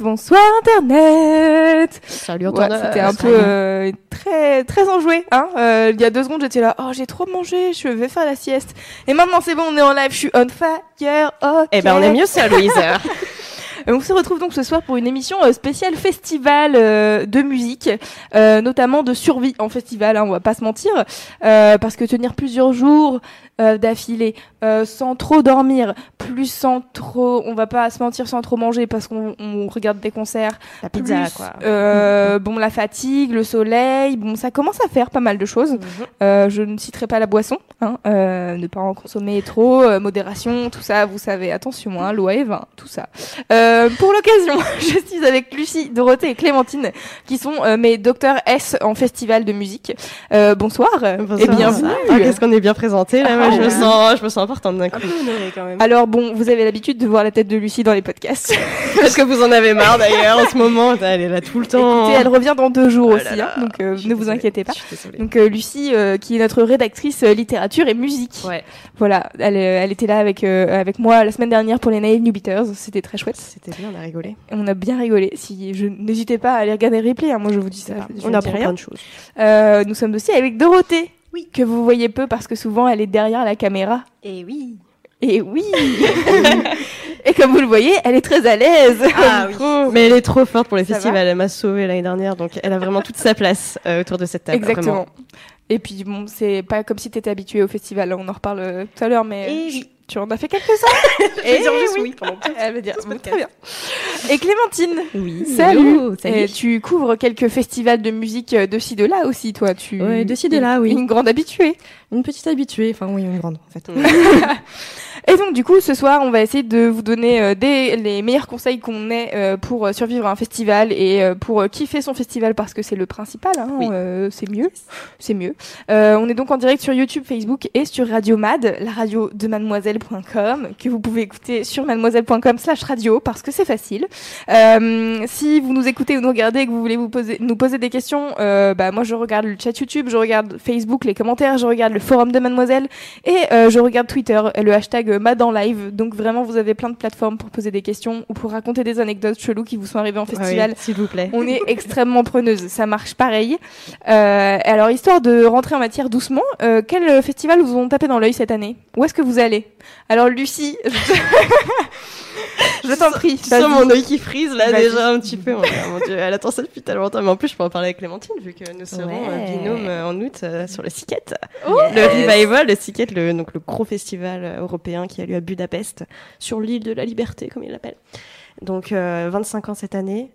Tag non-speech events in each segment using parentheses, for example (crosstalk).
Bonsoir Internet Salut Ouais, Antoine. C'était un peu euh, très très enjoué. Hein Euh, il y a deux secondes, j'étais là, oh j'ai trop mangé, je vais faire la sieste. Et maintenant c'est bon, on est en live, je suis on fire. ok. Eh ben on est mieux ça, Louise. (laughs) (laughs) On se retrouve donc ce soir pour une émission euh, spéciale festival euh, de musique, euh, notamment de survie en festival, hein, on va pas se mentir, parce que tenir plusieurs jours euh, d'affilée euh, sans trop dormir, plus sans trop, on va pas se mentir, sans trop manger parce qu'on on regarde des concerts, La plus, pizza, quoi. euh, bon la fatigue, le soleil, bon ça commence à faire pas mal de choses. Euh, je ne citerai pas la boisson, hein, euh, ne pas en consommer trop, euh, modération, tout ça, vous savez, attention, hein, l'eau et vin, tout ça. Euh, pour l'occasion, (laughs) je suis avec Lucie, Dorothée et Clémentine, qui sont mes docteurs S en festival de musique. Euh, bonsoir, et bienvenue. Ah, Qu'est-ce qu'on est bien présenté là. (laughs) Moi, je me sens, je me sens importante d'un coup. Alors bon, vous avez l'habitude de voir la tête de Lucie dans les podcasts. (laughs) Est-ce que vous en avez marre d'ailleurs en ce moment Elle est là tout le temps. Écoutez, elle revient dans deux jours Oh aussi, là là. hein, donc euh, ne vous inquiétez pas. Donc euh, Lucie, euh, qui est notre rédactrice euh, littérature et musique. Ouais, Voilà, elle, euh, elle était là avec euh, avec moi la semaine dernière pour les Naive New Beaters. C'était très chouette. c'était bien, on a rigolé. On a bien rigolé. Si je n'hésitez pas à aller regarder les replays, hein, moi je vous dis ça. je- on apprend rien. plein de choses. Euh, nous sommes aussi avec Dorothée, oui. que vous voyez peu parce que souvent elle est derrière la caméra. Et oui. Et oui. (laughs) et comme vous le voyez, elle est très à l'aise. Ah oui. Mais elle est trop forte pour les Ça festivals. Elle m'a sauvée l'année dernière, donc elle a vraiment toute sa place euh, autour de cette table. Exactement. vraiment. Et puis bon, c'est pas comme si t'étais habitué au festival. On en reparle euh, tout à l'heure, mais Et oui. tu en as fait quelques-uns. (laughs) Vais dire Eh juste oui. oui pendant tout Elle va dire ce bon, podcast. très bien. Et Clémentine. Oui. Salut. Hello, salut. Et tu couvres quelques festivals de musique euh, de ci de là aussi, toi. Tu Ouais, de ci, de là, oui. Une grande habituée. Une petite habituée, enfin oui, une grande en fait. (laughs) Et donc du coup, ce soir, on va essayer de vous donner euh, des les meilleurs conseils qu'on ait euh, pour euh, survivre à un festival et euh, pour euh, kiffer son festival parce que c'est le principal. Hein, Oui. euh, c'est mieux, c'est mieux. Euh, on est donc en direct sur YouTube, Facebook et sur Radio Mad, la radio de mademoiselle.com que vous pouvez écouter sur mademoiselle.com/slash radio parce que c'est facile. Euh, si vous nous écoutez ou nous regardez et que vous voulez vous poser nous poser des questions, euh, bah moi je regarde le chat YouTube, je regarde Facebook, les commentaires, je regarde le forum de Mademoiselle et euh, je regarde Twitter, le hashtag euh, Mad en live. Donc vraiment, vous avez plein de plateformes pour poser des questions ou pour raconter des anecdotes cheloues qui vous sont arrivées en festival. Oui, S'il vous plaît. On est (laughs) extrêmement preneuse, ça marche pareil. Euh, alors, histoire de rentrer en matière doucement, euh, quel festival vous ont tapé dans l'œil cette année? Où est-ce que vous allez? Alors, Lucie, (laughs) (laughs) je, t'en prie. Tu sens mon œil qui frise là déjà un petit peu. Mon Dieu, elle attend ça depuis tellement longtemps. Mais en plus, je peux en parler avec Clémentine vu que nous serons Ouais. euh, binôme euh, en août euh, sur le Siket. Oh, Le Revival, le Siket, le, donc le gros festival européen qui a lieu à Budapest, sur l'île de la Liberté, comme il l'appelle. Donc euh, 25 ans cette année.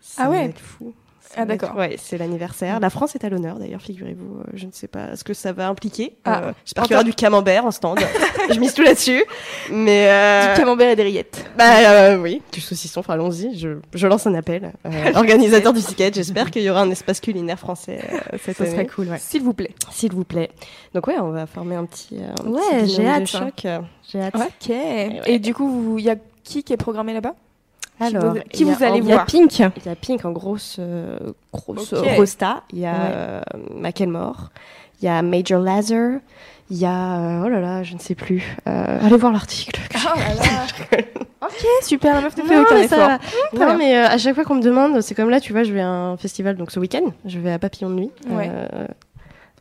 Ça Ah ouais. va être fou. Ah, d'accord. Ouais, c'est l'anniversaire. La France est à l'honneur d'ailleurs, figurez-vous. Euh, Je ne sais pas ce que ça va impliquer. Ah, Euh, J'espère qu'il y aura du camembert en stand. (laughs) je mise tout là-dessus. Mais euh, Du camembert et des rillettes. bah euh, oui, du saucisson, enfin, allons-y, je, je lance un appel. Euh, (laughs) organisateur du Siket, j'espère qu'il y aura un espace culinaire français euh, (laughs) cette Ça année. serait cool, S'il vous plaît. S'il vous plaît. Donc ouais, on va former un petit, euh, un Ouais, petit j'ai hâte. choc. J'ai hâte. Ok. Et du coup, il y a qui qui est programmé là-bas? Qui Alors, vous- qui vous allez en- il y a voir Pink. Il y a Pink en grosse, euh, grosse rosta. Il y a Ouais. euh, Macklemore. Il y a Major Lazer. Il y a, euh, oh là là, je ne sais plus. Euh, allez voir l'article. (laughs) Oh là là. ok, super, la meuf ne fait Non, aucun mais effort. Non, euh, à chaque fois qu'on me demande, c'est comme là, tu vois, je vais à un festival donc ce week-end. Je vais à Papillon de Nuit. Ouais. euh,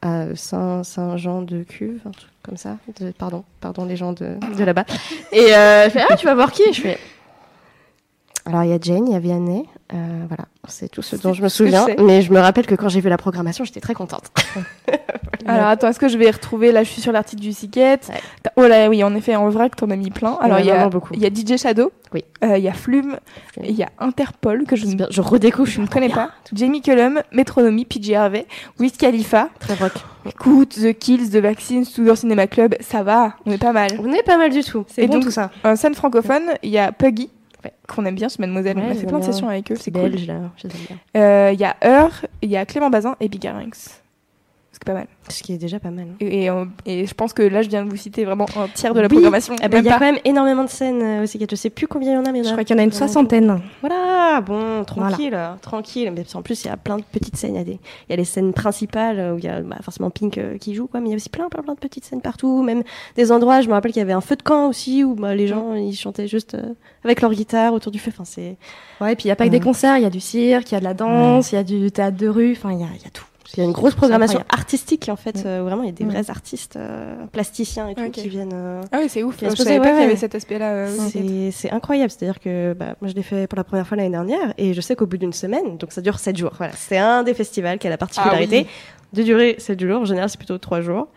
à Saint- Saint-Jean de Cuve, un truc comme ça. De- pardon, pardon les gens de, de là-bas. Et euh, je fais, ah, tu vas voir qui? Je fais, alors il y a Jane, il y a Vianney, Euh, voilà, c'est tout ce dont je me souviens. je mais je me rappelle que quand j'ai vu la programmation, j'étais très contente. (laughs) Alors attends, est-ce que je vais retrouver? Là, je suis sur l'article du. Ouais. T'as- Oh là, oui, en effet, en que t'en as mis plein. Alors il y a, il y a DJ Shadow. Oui. Euh, Il y a Flume. Flume. Il y a Interpol que je bien, Je redécouvre, je ne connais pas. Jamie Cullum, Metronomy, PJ Harvey, Wiz Khalifa. Très rock. Écoute, The Kills, The Vaccines, Tudor Cinema Club, ça va, on est pas mal. On est pas mal du tout. C'est Et bon donc, tout ça. En scène francophone, il y a Puggy. Qu'on aime bien chez Mademoiselle. Ouais, on a fait plein de sessions avec eux, c'est cool. belge là. Euh, Il y a Heur, il y a Clément Bazin et Big Ranks. C'est pas mal. Ce qui est déjà pas mal. Et, et, euh, et je pense que là, je viens de vous citer vraiment un tiers de la Oui. programmation. Eh ben, il y a pas. quand même énormément de scènes euh, aussi. Je sais plus combien il y en a, mais il y en Je crois qu'il y en a une soixantaine. Voilà, bon, tranquille, tranquille. Mais en plus, il y a plein de petites scènes. Il y a, des, il y a les scènes principales euh, où il y a bah, forcément Pink euh, qui joue, quoi. Mais il y a aussi plein, plein, plein de petites scènes partout. Même des endroits, je me rappelle qu'il y avait un feu de camp aussi où bah, les gens ils chantaient juste euh, avec leur guitare autour du feu. Enfin, c'est Ouais, et puis il n'y a pas que des concerts, il y a du cirque, il y a de la danse, il y a du théâtre de rue, enfin il y a, il y a tout. Il y a une grosse programmation artistique en fait. Euh, vraiment, il y a des vrais artistes euh, plasticiens et tout qui viennent. euh, Ah oui, c'est ouf. Je savais pas ouais, qu'il y avait ouais. cet aspect-là. euh. C'est c'est incroyable, c'est-à-dire que bah, moi je l'ai fait pour la première fois l'année dernière et je sais qu'au bout d'une semaine, donc ça dure 7 jours. Voilà, c'est un des festivals qui a la particularité de durer 7 jours. En général, c'est plutôt 3 jours.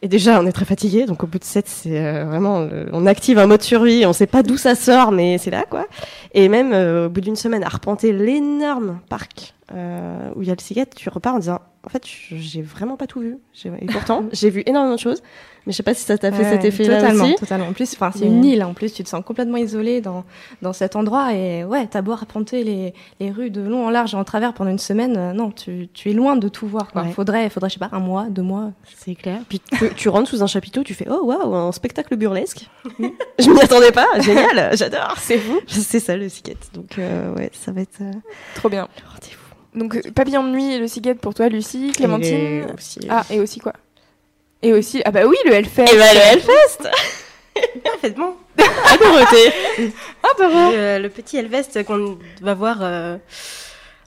Et déjà, on est très fatigué, donc au bout de 7, c'est euh, vraiment, euh, on active un mode survie, on sait pas d'où ça sort, mais c'est là, quoi. Et même euh, au bout d'une semaine, à arpenter l'énorme parc euh, où il y a le cigarette, tu repars en disant, en fait, j'ai vraiment pas tout vu. Et pourtant, (laughs) j'ai vu énormément de choses, mais je sais pas si ça t'a fait Ouais, cet effet-là totalement, aussi. Totalement. En plus, enfin, c'est une île. En plus, tu te sens complètement isolé dans, dans cet endroit. Et ouais, t'as beau arpenter les, les rues de long en large et en travers pendant une semaine. euh, non, tu, tu es loin de tout voir. Quoi. Ouais. Faudrait, faudrait, je sais pas, un mois, deux mois. C'est clair. Puis (laughs) tu, tu rentres sous un chapiteau, tu fais oh waouh, un spectacle burlesque. (laughs) je m'y attendais pas, génial, j'adore. C'est vous. C'est ça le skate. Donc euh, ouais, ça va être Trop bien. Le. Donc, euh, Papillon de nuit et le cigette pour toi, Lucie, Clémentine. Et aussi, euh, Ah, et aussi quoi? Et aussi, ah bah oui, le Hellfest. Et bah le Hellfest (laughs) Parfaitement À Dorothée (laughs) Ah, bah ouais. Euh, le petit Hellfest qu'on va voir euh,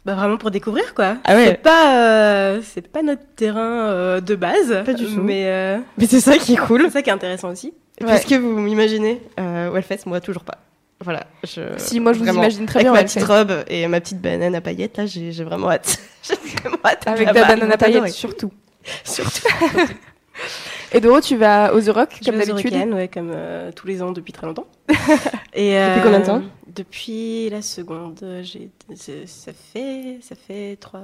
bah, vraiment pour découvrir quoi. Ah ouais. C'est pas euh, c'est pas notre terrain euh, de base, Pas du tout. mais euh, Mais c'est ça qui est cool. c'est ça qui est intéressant aussi. Puisque vous m'imaginez, euh, Hellfest, moi toujours pas. Voilà. Je... Si, moi je vous vraiment, imagine très Avec bien. au ma petite robe et ma petite banane à paillettes, là, j'ai j'ai vraiment hâte. (laughs) j'ai vraiment hâte. Avec la banane à paillettes, surtout. (laughs) Surtout. (laughs) Et Doro, tu vas aux The Rock, Je comme d'habitude ouais, comme euh, tous les ans depuis très longtemps. Et, Depuis combien de temps? Depuis la seconde. J'ai c'est- ça fait ça fait 3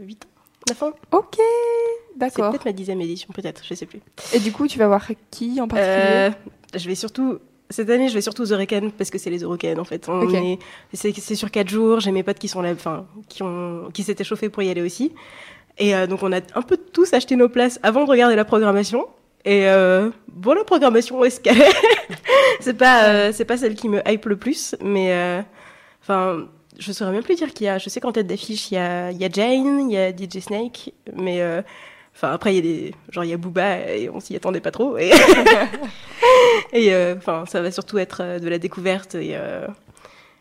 8 ans. 9 ans Ok, C'est d'accord. peut-être ma dixième édition, peut-être, je sais plus. Et du coup, tu vas voir qui en particulier? Euh, je vais surtout. Cette année, je vais surtout aux Eurocaines parce que c'est les Eurocaines en fait. On Ok. est, c'est, sur quatre jours. J'ai mes potes qui sont là, enfin, qui ont, qui s'étaient chauffés pour y aller aussi. Et euh, donc, on a un peu tous acheté nos places avant de regarder la programmation. Et euh, bon, la programmation est ce qu'elle est. (laughs) c'est pas, euh, c'est pas celle qui me hype le plus, mais euh, enfin, je saurais même plus dire qu'il y a. Je sais qu'en tête d'affiche, il y a, il y a Jane, il y a DJ Snake, mais euh, Enfin, après, il y a des. Genre, il y a Booba et on s'y attendait pas trop. Et, (laughs) et euh, enfin, ça va surtout être euh, de la découverte et, euh,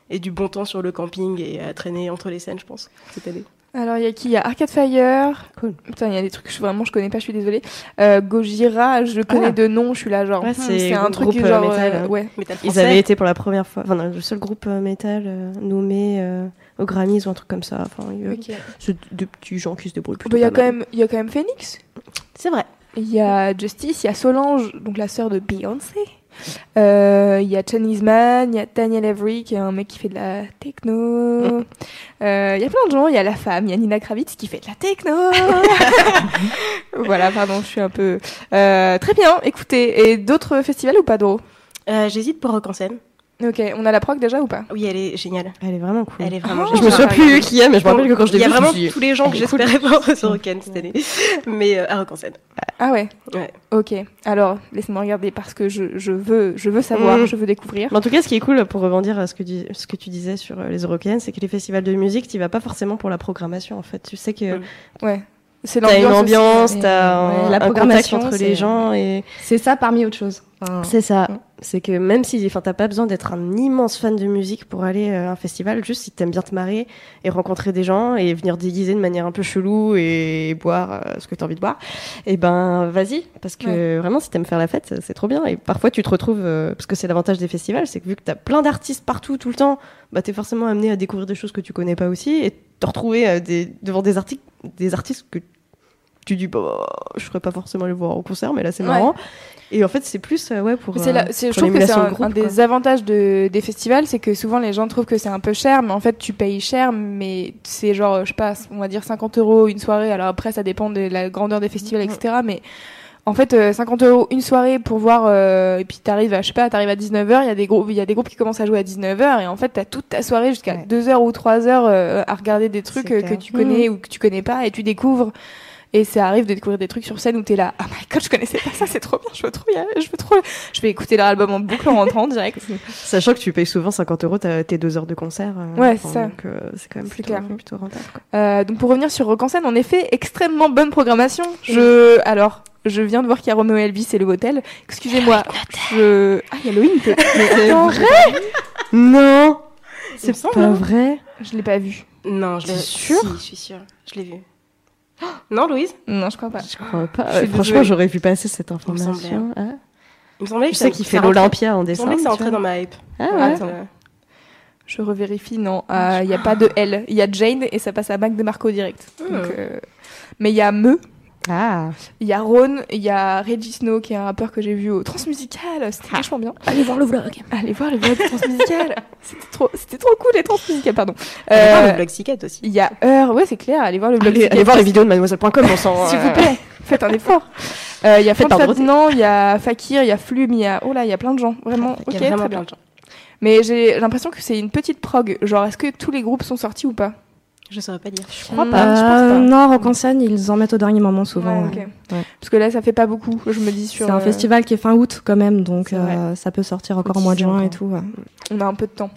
et du bon temps sur le camping et à traîner entre les scènes, je pense, cette année. Alors, il y a qui? Il y a Arcade Fire. Cool. Putain, il y a des trucs que je, vraiment je connais pas, je suis désolée. Euh, Gojira, je le connais Ah. de nom, je suis là, genre. Ouais, hmm, c'est un groupe, truc genre. métal, ouais. Métal Ils avaient été pour la première fois, enfin, le seul groupe euh, métal euh, nommé euh, aux Grammys ou un truc comme ça. Enfin, il y a- Ok. c'est deux petits gens qui se débrouillent plutôt Bah, Il y a quand même, il y a quand même Phoenix. C'est vrai. Il y a Justice, il y a Solange, donc la sœur de Beyoncé. Euh, Il y a Chinese Man, il y a Daniel Avery, qui est un mec qui fait de la techno. Euh, Il y a plein de gens, il y a la femme, il y a Nina Kravitz qui fait de la techno. voilà, pardon, je suis un peu... Euh, très bien, écoutez, et d'autres festivals ou pas, Euh, J'hésite pour Rock en scène. Ok, on a la proc déjà ou pas? Oui, elle est géniale. Elle est vraiment cool. Elle est vraiment Ah, Je me souviens plus qui est, mais je me rappelle que quand je l'ai Il y a vraiment tous les gens que cool. j'espérais voir sur Rock en cette année. (laughs) Mais euh, à Rock en scène. Ah ouais? Ouais. Ok, alors laisse-moi regarder parce que je, je, veux, je veux savoir, Mm. je veux découvrir. Mais en tout cas, ce qui est cool pour rebondir à ce que, dis- ce que tu disais sur euh, les Européennes, c'est que les festivals de musique, tu vas pas forcément pour la programmation en fait. Tu sais que Mm. Ouais, c'est t'as une ambiance, t'as ouais, un, la un programmation, contact entre c'est- les gens et C'est ça parmi autre chose. Enfin, c'est ça. C'est que même si, enfin, t'as pas besoin d'être un immense fan de musique pour aller à un festival, juste si t'aimes bien te marrer et rencontrer des gens et venir déguiser de manière un peu chelou et boire euh, ce que t'as envie de boire, et eh ben vas-y, parce que vraiment si t'aimes faire la fête, c'est trop bien. Et parfois tu te retrouves, euh, parce que c'est l'avantage des festivals, c'est que vu que t'as plein d'artistes partout tout le temps, bah t'es forcément amené à découvrir des choses que tu connais pas aussi et te retrouver euh, des, devant des, articles, des artistes que tu dis bah je ferais pas forcément les voir au concert mais là c'est marrant. Et en fait c'est plus euh, ouais pour, euh, je trouve que c'est un, des avantages de, des festivals c'est que souvent les gens trouvent que c'est un peu cher mais en fait tu payes cher mais c'est genre je sais pas on va dire 50 euros une soirée. Alors après ça dépend de la grandeur des festivals etc mais en fait, 50 euh, euros une soirée pour voir, et puis t'arrives à, je sais pas, t'arrives à 19h, il y a des groupes, il y a des groupes qui commencent à jouer à 19h, et en fait, t'as toute ta soirée jusqu'à 2h ou 3h à regarder des trucs que tu connais mm. ou que tu connais pas, et tu découvres et ça arrive de découvrir des trucs sur scène où t'es là, oh my god, je connaissais pas ça, c'est trop bien, je veux trop je veux trop, je vais écouter leur album en boucle en rentrant direct. (laughs) Sachant que tu payes souvent 50 euros tes deux heures de concert. Euh, ouais, c'est ça. Donc euh, c'est quand même plutôt, plutôt rentable. Euh, donc pour revenir sur Rock en scène, en effet, extrêmement bonne programmation. Je, alors, je viens de voir qu'il y a Romeo Elvis et le Hotel. Excusez-moi. Je... Ah, il y a Halloween (laughs) C'est vrai Non C'est pas hein. vrai Je l'ai pas vu. Non, je l'ai. sûr Si, je suis sûre. Je l'ai vu. Non, Louise? Non, je crois pas. Je crois pas. franchement, j'aurais vu passer cette information. Hein. Il me semblait que sais qu'il fait l'Olympia en décembre. Il me semblait que ça entrait dans ma hype. Ah ouais. Je revérifie, non. Ah, il n'y a pas de L. Il y a Jane et ça passe à Mac de Marco direct. Hmm. Donc, euh, Mais il y a Me ah. Il y a Ron, il y a Reggie Snow qui est un rappeur que j'ai vu au Transmusical, c'était ah. vachement bien. Allez voir le vlog. Allez voir le vlog Transmusical. (laughs) c'était trop c'était trop cool les Transmusical pardon. Allez voir le blog Sicat aussi. Il y a Heure, ouais, c'est clair, allez voir le blog Allez, allez voir les vidéos de mademoiselle.com on s'en (laughs) S'il vous plaît, faites un effort. Euh, il y a Fantadnan, il y a Fakir, il y a Flume, il y a oh là, il y a plein de gens, vraiment. Il y a vraiment plein de gens. Mais j'ai l'impression que c'est une petite prog. Genre, est-ce que tous les groupes sont sortis ou pas? Je saurais pas dire. Je crois pas. je pense pas. Non, Rock en scène, ils en mettent au dernier moment souvent. Ouais, Parce que là, ça fait pas beaucoup. Je me dis sur. C'est un euh, festival qui est fin août quand même, donc euh, ça peut sortir encore au mois de juin et tout. On a un peu de temps.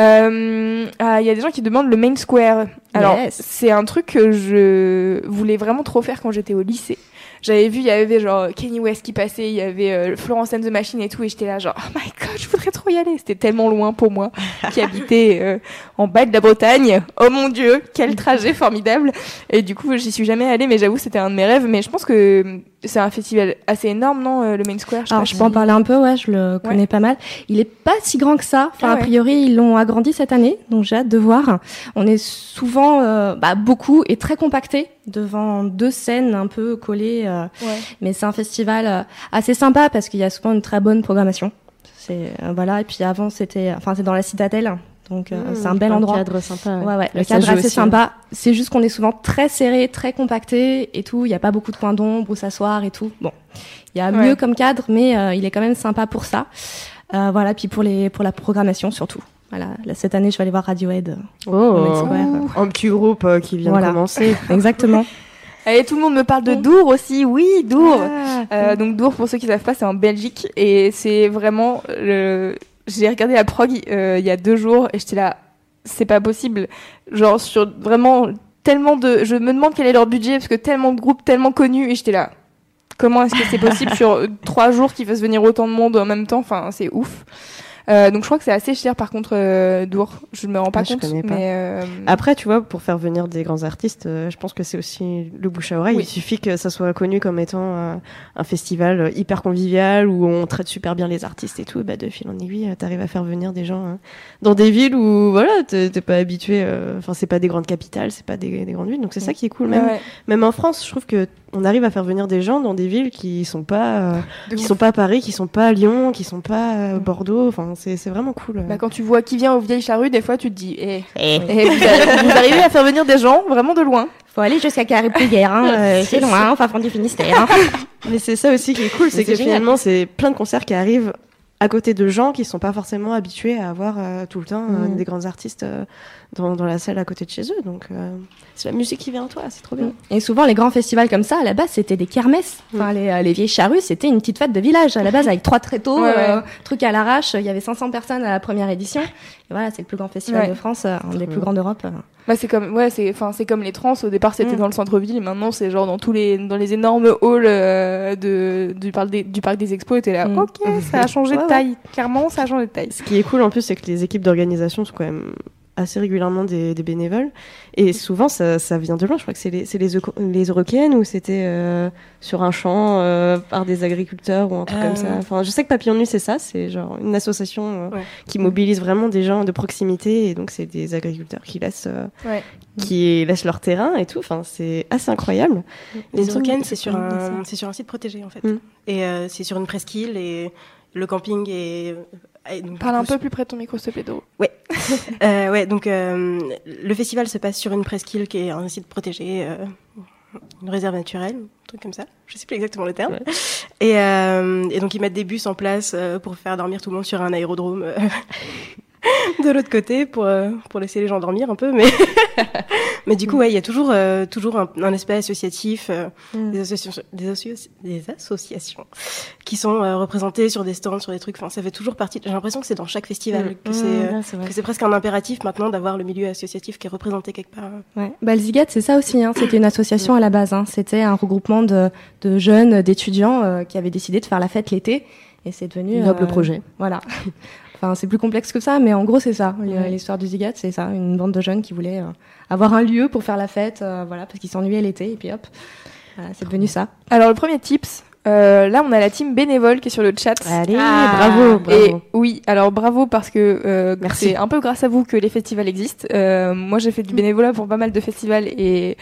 Euh, ah, il y a des gens qui demandent le Main Square. Alors, c'est un truc que je voulais vraiment trop faire quand j'étais au lycée j'avais vu, il y avait genre Kenny West qui passait, il y avait euh, Florence and the Machine et tout, et j'étais là genre, oh my god, je voudrais trop y aller. C'était tellement loin pour moi, qui (laughs) habitais euh, en bas de la Bretagne. Oh mon dieu, quel trajet formidable. Et du coup, j'y suis jamais allée, mais j'avoue, c'était un de mes rêves. Mais je pense que c'est un festival assez énorme, non, euh, le Main Square je Alors, je peux en parler un peu, ouais, je le connais pas mal. Il est pas si grand que ça. Enfin, ah a priori, ils l'ont agrandi cette année, donc j'ai hâte de voir. On est souvent, euh, bah, beaucoup et très compacté devant deux scènes un peu collées. Euh, mais c'est un festival assez sympa parce qu'il y a souvent une très bonne programmation. C'est voilà. Et puis avant, c'était, enfin, c'est dans la citadelle, donc euh, mmh, c'est un bel endroit. Le cadre sympa. Ouais, ouais. Le, cadre assez sympa. C'est juste qu'on est souvent très serré, très compacté et tout. Il n'y a pas beaucoup de points d'ombre où s'asseoir et tout. Bon, il y a mieux comme cadre, mais euh, il est quand même sympa pour ça. Euh, voilà. Puis pour les pour la programmation surtout. Voilà. Là, cette année, je vais aller voir Radiohead. Oh. Un petit groupe qui vient de commencer. (laughs) Exactement. (laughs) Et tout le monde me parle de Dour aussi, oui, Dour. Ah. donc Dour, pour ceux qui savent pas, c'est en Belgique et c'est vraiment le, j'ai regardé la prog euh, il y a deux jours et j'étais là, c'est pas possible. Genre sur vraiment tellement de, je me demande quel est leur budget parce que tellement de groupes tellement connus et j'étais là. Comment est-ce que c'est possible (laughs) sur trois jours qu'ils fassent venir autant de monde en même temps? Enfin, c'est ouf. Euh, donc je crois que c'est assez cher par contre euh, Dour. Je me rends pas compte. Mais euh, Après, tu vois, pour faire venir des grands artistes, je pense que c'est aussi le bouche à oreille. Il suffit que ça soit connu comme étant un festival hyper convivial où on traite super bien les artistes et tout. Bah, de fil en aiguille, t'arrives à faire venir des gens hein, dans des villes où voilà, t'es pas habitué. Enfin, c'est pas des grandes capitales, c'est pas des, grandes villes. Donc c'est ça qui est cool. Même, même en France, je trouve que on arrive à faire venir des gens dans des villes qui sont pas qui sont pas à Paris, qui sont pas à Lyon, qui sont pas à Bordeaux. Enfin, c'est vraiment cool. Bah, quand tu vois qui vient aux vieilles charrues, des fois tu te dis, eh, eh. eh vous, arrivez à faire venir des gens vraiment de loin. Faut aller jusqu'à Carré-Pluguère, hein, euh, (laughs) c'est loin, enfin fond du Finistère. Hein. Mais c'est ça aussi qui est cool, c'est que finalement c'est plein de concerts qui arrivent à côté de gens qui sont pas forcément habitués à avoir euh, tout le temps euh, mm. des grands artistes euh, dans, dans, la salle à côté de chez eux. Donc c'est la musique qui vient en toi, c'est trop bien. Et souvent les grands festivals comme ça, à la base c'était des kermesses. Mm. Enfin les, les, vieilles charrues, c'était une petite fête de village à la base (laughs) avec trois tréteaux, ouais, truc à l'arrache. Il y avait 500 personnes à la première édition. Et voilà, c'est le plus grand festival de France, un des plus grands d'Europe. Bah c'est comme ouais c'est enfin c'est comme les trans au départ c'était mm. dans le centre-ville maintenant c'est genre dans tous les dans les énormes halls euh, de du parc des du parc des expos et t'es là mm. ok ça a changé de taille clairement ça a changé de taille. Ce qui est cool en plus c'est que les équipes d'organisation sont quand même assez régulièrement des, bénévoles. Et souvent, ça, ça, vient de loin. Je crois que c'est les, les, les Européennes ou c'était euh, sur un champ euh, par des agriculteurs ou un truc comme ça. Euh. Enfin, je sais que Papillon Nuit, c'est ça. C'est genre une association qui mobilise vraiment des gens de proximité. Et donc, c'est des agriculteurs qui laissent, qui laissent leur terrain et tout. Enfin, c'est assez incroyable. Les Européennes, c'est sur, un, sur un site protégé, en fait. Mm. Et c'est sur une presqu'île et le camping est Parle un peu plus près de ton micro, s'il te plaît, Doro. Ouais. (laughs) euh, ouais, donc euh, le festival se passe sur une presqu'île qui est un site protégé, euh, une réserve naturelle, un truc comme ça. Je sais plus exactement le terme. Et, et, donc ils mettent des bus en place pour faire dormir tout le monde sur un aérodrome (laughs) de l'autre côté pour euh, pour laisser les gens dormir un peu mais (laughs) mais du coup ouais il y a toujours euh, toujours un, un, aspect associatif euh, mm. des associations des, des, associations qui sont représentées sur des stands sur des trucs. Enfin ça fait toujours partie j'ai l'impression que c'est dans chaque festival mm. que c'est mm, que c'est presque un impératif maintenant d'avoir le milieu associatif qui est représenté quelque part. Ouais. Bah le Zigat c'est ça aussi hein. c'était une association à la base hein. c'était un regroupement de de jeunes d'étudiants qui avaient décidé de faire la fête l'été. Et c'est devenu noble projet. voilà (laughs) Enfin, c'est plus complexe que ça, mais en gros, c'est ça. L'histoire du Zigat, c'est ça. Une bande de jeunes qui voulaient euh, avoir un lieu pour faire la fête, euh, voilà, parce qu'ils s'ennuyaient l'été, et puis hop, c'est devenu ça. Alors, le premier tips, euh, là, on a la team bénévole qui est sur le chat. Allez, ah. bravo, bravo. Et oui, alors bravo parce que euh, c'est un peu grâce à vous que les festivals existent. Euh, moi, j'ai fait du bénévolat pour pas mal de festivals et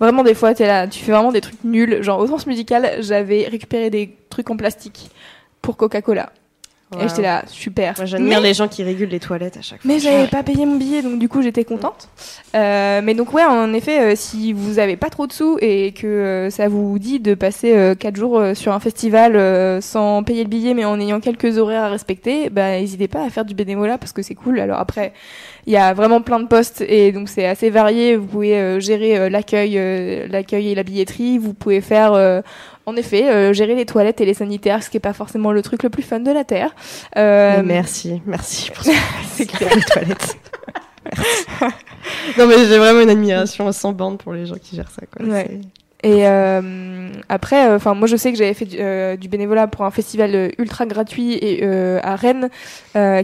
vraiment des fois, es là, tu fais vraiment des trucs nuls. Genre au sens musical, j'avais récupéré des trucs en plastique pour Coca-Cola. Et j'étais là, super. j'admire les gens qui régulent les toilettes à chaque fois. Mais j'avais pas payé mon billet, donc du coup j'étais contente. Euh, mais donc ouais, en effet, euh, si vous avez pas trop de sous et que euh, ça vous dit de passer 4 jours sur un festival sans payer le billet, mais en ayant quelques horaires à respecter, bah n'hésitez pas à faire du bénévolat parce que c'est cool. Alors après, il y a vraiment plein de postes et donc c'est assez varié. Vous pouvez gérer l'accueil, l'accueil et la billetterie. Vous pouvez faire en effet, euh, gérer les toilettes et les sanitaires, ce qui est pas forcément le truc le plus fun de la terre. Euh, merci, merci pour (laughs) c'est clair les toilettes. non mais j'ai vraiment une admiration sans bande pour les gens qui gèrent ça. Quoi. Ouais. Et euh, après, euh, enfin moi je sais que j'avais fait du, euh, du, bénévolat pour un festival euh, ultra gratuit et à Rennes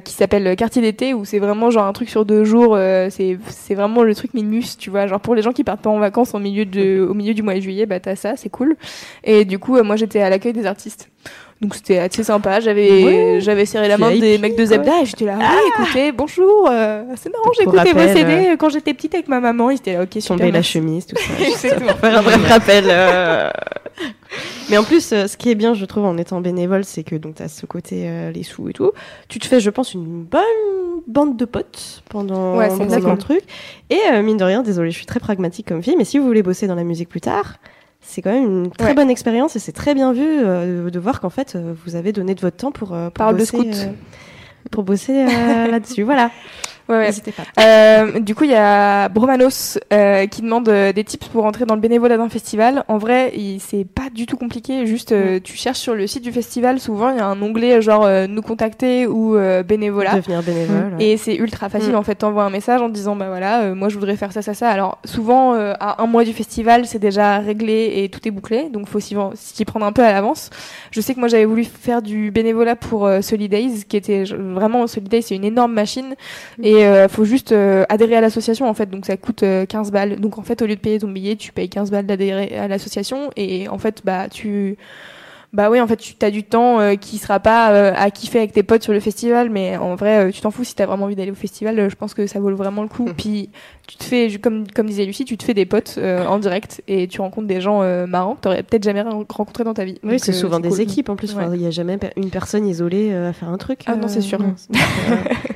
qui s'appelle Quartier d'été où c'est vraiment genre un truc sur deux jours. c'est c'est vraiment le truc minus, tu vois. Genre pour les gens qui partent pas en vacances au milieu de au milieu du mois de juillet, bah t'as ça, c'est cool. Et du coup moi j'étais à l'accueil des artistes. Donc c'était assez sympa. J'avais j'avais serré la main des mecs de Zebda et j'étais là. Ah écoutez, bonjour. Euh, c'est marrant, écouté vos CD euh, quand j'étais petite avec ma maman. Ils étaient là, ok, super. la chemise, tout ça. (laughs) pour faire un vrai rappel. Euh. (laughs) Mais en plus, ce qui est bien, je trouve, en étant bénévole, c'est que donc as ce côté les sous et tout. Tu te fais, je pense, une bonne bande de potes pendant, ouais, pendant un truc. Et mine de rien, désolé, je suis très pragmatique comme fille, mais si vous voulez bosser dans la musique plus tard c'est quand même une très bonne expérience et c'est très bien vu euh, de voir qu'en fait euh, vous avez donné de votre temps pour, euh, pour bosser, pour bosser (laughs) là-dessus. Voilà. Ouais, pas. Euh, du coup, il y a Bromanos euh, qui demande euh, des tips pour entrer dans le bénévolat d'un festival. En vrai, c'est pas du tout compliqué. Juste, euh, tu cherches sur le site du festival. Souvent, il y a un onglet genre nous contacter ou bénévolat. Devenir bénévole. Et c'est ultra facile. Mm. En fait, t'envoies un message en disant bah voilà, moi je voudrais faire ça, ça, ça. Alors souvent, à un mois du festival, c'est déjà réglé et tout est bouclé. Donc faut s'y prendre un peu à l'avance. Je sais que moi j'avais voulu faire du bénévolat pour Solidays, qui était vraiment Solidays, c'est une énorme machine et et euh, faut juste euh, adhérer à l'association en fait. Donc ça coûte 15 euh, balles. Donc en fait au lieu de payer ton billet tu payes 15 balles d'adhérer à l'association. Et en fait bah tu bah oui en fait tu as du temps qui sera pas à kiffer avec tes potes sur le festival mais en vrai tu t'en fous si t'as vraiment envie d'aller au festival je pense que ça vaut vraiment le coup. Puis tu te fais comme comme disait Lucie tu te fais des potes en direct et tu rencontres des gens marrants que t'aurais peut-être jamais rencontré dans ta vie. Oui c'est souvent des équipes en plus. Il y a jamais une personne isolée à faire un truc. Ah non c'est sûr.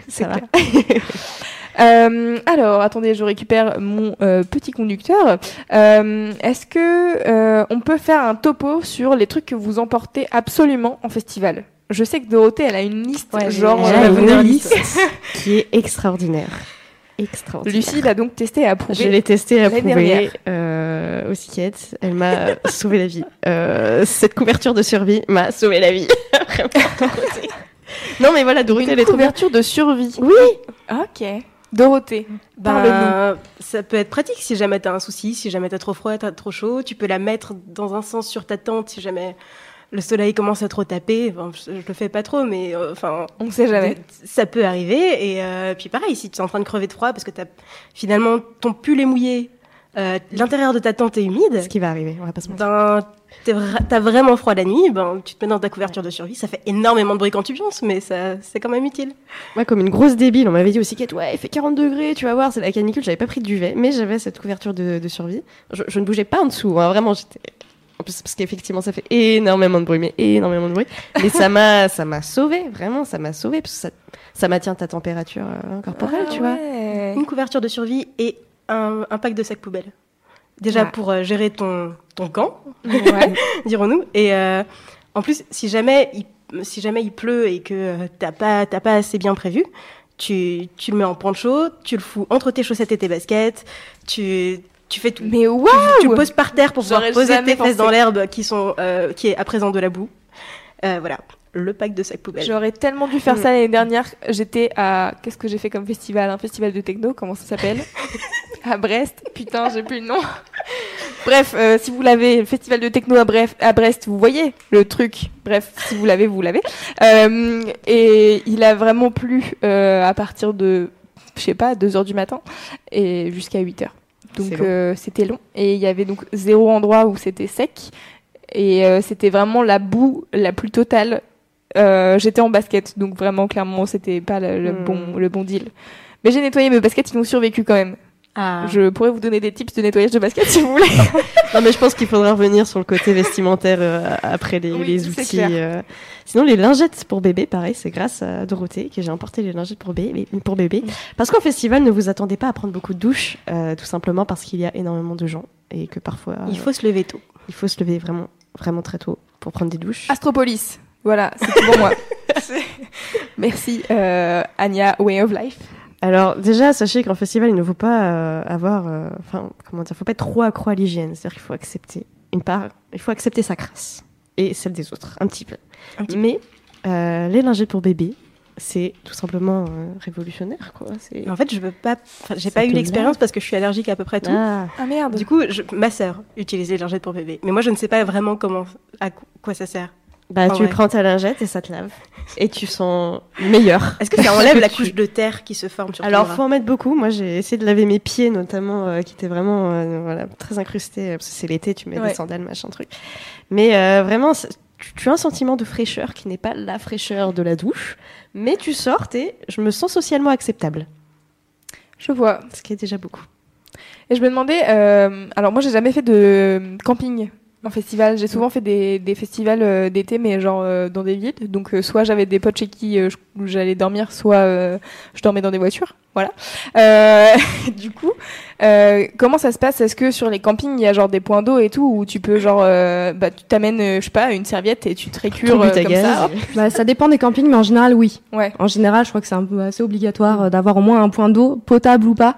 C'est (laughs) clair (laughs) Euh, alors, attendez, je récupère mon euh, petit conducteur. Euh, Est-ce que on peut faire un topo sur les trucs que vous emportez absolument en festival? Je sais que Dorothée, elle a une liste, genre une liste (laughs) qui est extraordinaire. Extraordinaire. Lucie l'a donc testé et approuvé. Je l'ai testé et approuvé euh, au Siquette. Elle m'a (laughs) sauvé la vie. Euh, cette couverture de survie m'a sauvé la vie. (laughs) non mais voilà, Dorothée, elle est couverture de survie. Oui. Ok. Dorothée. Ben, ça peut être pratique si jamais t'as un souci, si jamais t'as trop froid, t'as trop chaud. Tu peux la mettre dans un sens sur ta tente si jamais le soleil commence à trop taper. Enfin, je, je le fais pas trop, mais euh, enfin, On ne sait jamais. ça peut arriver. Et euh, puis pareil, si tu es en train de crever de froid parce que t'as finalement ton pull est mouillé, euh, l'intérieur de ta tente est humide, Ce qui va arriver, on va pas se mentir. T'as vraiment froid la nuit, ben, tu te mets dans ta couverture de survie. Ça fait énormément de bruit quand tu pionces, mais ça, c'est quand même utile. Moi, comme une grosse débile, on m'avait dit aussi Kate, ouais, il fait 40 degrés, tu vas voir, c'est la canicule. J'avais pas pris de duvet, mais j'avais cette couverture de, de survie. Je, je ne bougeais pas en dessous, hein, vraiment, j'étais. En plus, parce qu'effectivement, ça fait énormément de bruit, mais énormément de bruit. Mais ça m'a, (laughs) ça m'a sauvé, vraiment, ça m'a sauvé, parce que ça, ça maintient ta température euh, corporelle, tu vois. Une couverture de survie et un, un pack de sacs poubelles. Déjà Ouais. pour euh, gérer ton, ton camp, Ouais. (laughs) dirons-nous. Et euh, en plus, si jamais il, si jamais il pleut et que euh, t'as pas, t'as pas assez bien prévu, tu, tu le mets en poncho, tu le fous entre tes chaussettes et tes baskets, tu, tu fais tout. Mais waouh tu le poses par terre pour pouvoir poser tes fesses dans l'herbe qui sont, euh, qui est à présent de la boue. Euh, voilà, le pack de sacs poubelles. J'aurais tellement dû faire Mm. ça l'année dernière. J'étais à. Qu'est-ce que j'ai fait comme festival? Un festival de techno, comment ça s'appelle? (laughs) À Brest. Putain, j'ai plus le nom. Bref, euh, si vous l'avez, le festival de techno à, Bref, à Brest, vous voyez le truc. Bref, si vous l'avez, vous l'avez. Euh, et il a vraiment plu euh, à partir de, je sais pas, 2h du matin et jusqu'à 8h. Donc C'est long. c'était long. Et il y avait donc zéro endroit où c'était sec. Et c'était vraiment la boue la plus totale euh, j'étais en basket, donc vraiment clairement c'était pas le, le Hmm. bon le bon deal. Mais j'ai nettoyé mes baskets, ils ont survécu quand même. Ah. Je pourrais vous donner des tips de nettoyage de baskets si vous voulez. (laughs) Non, mais je pense qu'il faudra revenir sur le côté vestimentaire euh, après les, Oui, les c'est outils. clair. euh. Sinon, les lingettes pour bébé, pareil, c'est grâce à Dorothée que j'ai emporté les lingettes pour bébé. Pour bébé. Parce qu'au festival, ne vous attendez pas à prendre beaucoup de douches, euh, tout simplement parce qu'il y a énormément de gens et que parfois Il faut se lever tôt. il faut se lever vraiment, vraiment très tôt pour prendre des douches. Astropolis, voilà, c'est tout pour moi. (laughs) Merci euh, Anya Way of Life. Alors déjà, sachez qu'en festival, il ne faut pas euh, avoir, euh, enfin, comment dire, faut pas être trop accro à l'hygiène. C'est-à-dire qu'il faut accepter une part, il faut accepter sa crasse et celle des autres, un petit peu. Un petit Mais euh, les lingettes pour bébé, c'est tout simplement euh, révolutionnaire, quoi. En fait, je veux pas. enfin, j'ai pas eu l'expérience parce que je suis allergique à peu près tout. ah, Ah merde. Du coup, je- ma sœur utilise les lingettes pour bébé, mais moi, je ne sais pas vraiment comment, à qu- quoi ça sert. Bah Ah tu ouais. prends ta lingette et ça te lave et tu sens meilleur. Est-ce que ça enlève la (laughs) couche de terre qui se forme sur Alors, ton faut bras en mettre beaucoup. Moi, j'ai essayé de laver mes pieds, notamment, euh, qui étaient vraiment euh, voilà, très incrustés. euh, Parce que c'est l'été, tu mets Ouais. des sandales, machin truc. Mais euh, vraiment, tu, tu as un sentiment de fraîcheur qui n'est pas la fraîcheur de la douche. Mais tu sors et je me sens socialement acceptable. Je vois. Ce qui est déjà beaucoup. Et je me demandais, euh, alors moi j'ai jamais fait de camping en festival. J'ai souvent fait des, des festivals euh, d'été, mais genre euh, dans des villes. Donc euh, soit j'avais des potes chez qui euh, j'allais dormir, soit euh, je dormais dans des voitures. Voilà. Euh, (laughs) du coup, euh, comment ça se passe? Est-ce que sur les campings il y a genre des points d'eau et tout où tu peux genre, euh, bah tu t'amènes, euh, je sais pas, une serviette et tu te récures euh, comme gaz. ça. Bah, ça dépend des campings, mais en général, oui. Ouais. En général, je crois que c'est un peu assez obligatoire d'avoir au moins un point d'eau, potable ou pas.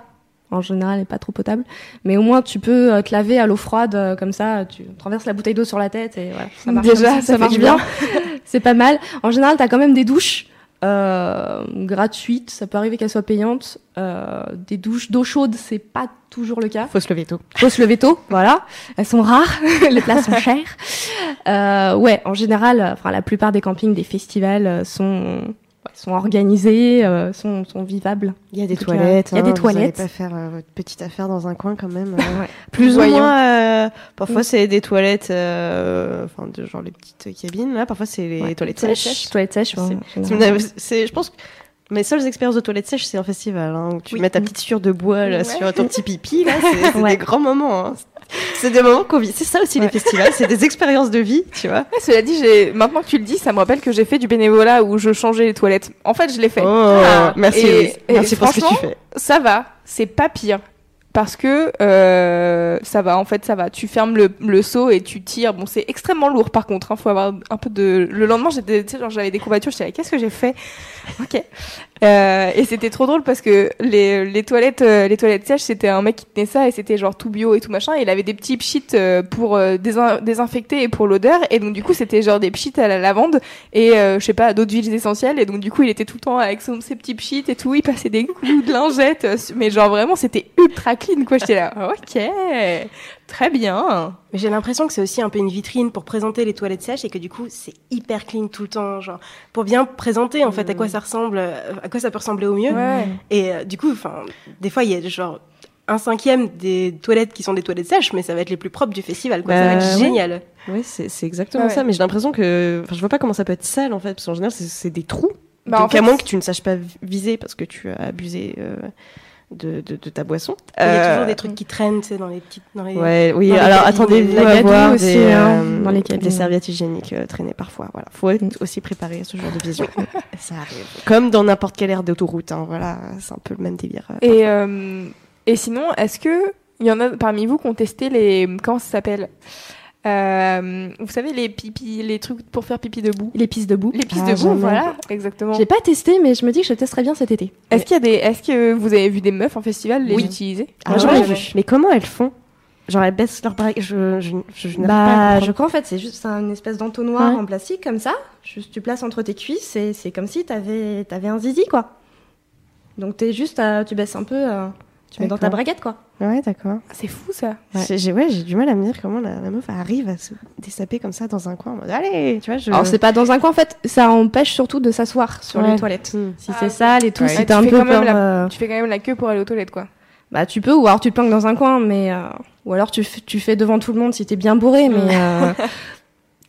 En général, elle est pas trop potable. Mais au moins, tu peux euh, te laver à l'eau froide, euh, comme ça, tu traverses la bouteille d'eau sur la tête et voilà. Ça marche Déjà, comme ça fait marche bien. (laughs) c'est pas mal. En général, t'as quand même des douches euh, gratuites. Ça peut arriver qu'elles soient payantes. Euh, des douches d'eau chaude, c'est pas toujours le cas. Faut se lever tôt. Faut se lever tôt, (laughs) voilà. Elles sont rares, (laughs) les places sont chères. Euh, ouais, en général, enfin la plupart des campings, des festivals euh, sont ouais, sont organisés, euh, sont sont vivables. Il y a des toilettes. il y a des hein, vous toilettes. pas faire euh, votre petite affaire dans un coin quand même. euh, Ouais. (laughs) Plus Voyons. ou moins. euh, parfois, Mm. c'est des toilettes, enfin, de genre les petites cabines. Là, parfois, c'est les Ouais, toilettes toilettes sèches. Toilettes sèches, C'est- je pense que mes seules expériences de toilettes sèches, c'est en festival, hein, où tu Oui. mets ta petite sueur de bois là, sur ton petit pipi. Là, c'est, (laughs) des grands moments. hein. C'est des moments qu'on vit. C'est ça aussi les festivals, c'est des (laughs) expériences de vie, tu vois. Ouais, cela dit, j'ai maintenant que tu le dis, ça me rappelle que j'ai fait du bénévolat où je changeais les toilettes. En fait, je l'ai fait. Oh, Ah. merci, Et- Louise. et merci pour ce que tu fais. Ça va, c'est pas pire parce que euh, ça va en fait ça va tu fermes le, le seau et tu tires bon c'est extrêmement lourd par contre il hein, faut avoir un peu de le lendemain j'étais genre j'avais des courbatures j'étais là qu'est-ce que j'ai fait? Ok. Euh, et c'était trop drôle parce que les, les toilettes euh, les toilettes sèches c'était un mec qui tenait ça et c'était genre tout bio et tout machin. Il avait des petits pchits euh, pour euh, désinfecter et pour l'odeur. Et donc du coup c'était genre des pchits à la lavande et je sais pas d'autres huiles essentielles. Et donc du coup il était tout le temps avec son, ses petits pchits et tout. Il passait des coups de lingette mais genre vraiment c'était ultra quoi. J'étais là, ok, très bien. Mais j'ai l'impression que c'est aussi un peu une vitrine pour présenter les toilettes sèches et que du coup c'est hyper clean tout le temps, genre pour bien présenter en fait à quoi ça ressemble, à quoi ça peut ressembler au mieux. Et euh, du coup, enfin, des fois il y a genre un cinquième des toilettes qui sont des toilettes sèches, mais ça va être les plus propres du festival, quoi. ça va être bah, génial. Oui, c'est exactement ça. Mais j'ai l'impression que, enfin, je vois pas comment ça peut être sale en fait, parce qu'en général c'est des trous. Bah, Donc, à moins que tu ne saches pas viser parce que tu as abusé euh, de, de, de, ta boisson. Il y a toujours euh, des trucs qui traînent, tu sais, dans les petites. Dans les, ouais, oui, alors attendez-vous à voir aussi, des, hein, euh, dans les des serviettes hygiéniques euh, traînées parfois. Voilà, faut être aussi préparé à ce genre de vision. (laughs) Ça arrive. Comme dans n'importe quelle aire d'autoroute, hein, voilà, c'est un peu le même délire. et, et sinon, est-ce que il y en a parmi vous qui ont testé les. Comment ça s'appelle? Euh, vous savez les pipi, les trucs pour faire pipi debout. Les pistes debout. Les pistes ah, debout, voilà, exactement. J'ai pas testé, mais je me dis que je testerai bien cet été. Est-ce qu'il y a des, est-ce que vous avez vu des meufs en festival les utiliser ah, j'en ai vu. Mais comment elles font Genre elles baissent leur. Je, je, je, je bah, je crois en fait c'est juste une espèce d'entonnoir en plastique comme ça. Juste tu places entre tes cuisses et c'est comme si t'avais avais un zizi quoi. Donc t'es juste, tu baisses un peu. Euh, tu mets dans ta braguette, quoi. Ouais, d'accord. C'est fou, ça. J'ai ouais, du mal à me dire comment la, meuf arrive à se dessaper comme ça dans un coin. En mode, Allez, tu vois. Je... Alors, c'est pas dans un coin, en fait. Ça empêche surtout de s'asseoir sur les toilettes. Hmm. Si c'est sale et tout, si t'as un peu peur... La... Tu fais quand même la queue pour aller aux toilettes, quoi. Bah, tu peux, ou alors tu te planques dans un coin, mais... Euh, ou alors tu, tu fais devant tout le monde si t'es bien bourré, mais... Euh, (laughs)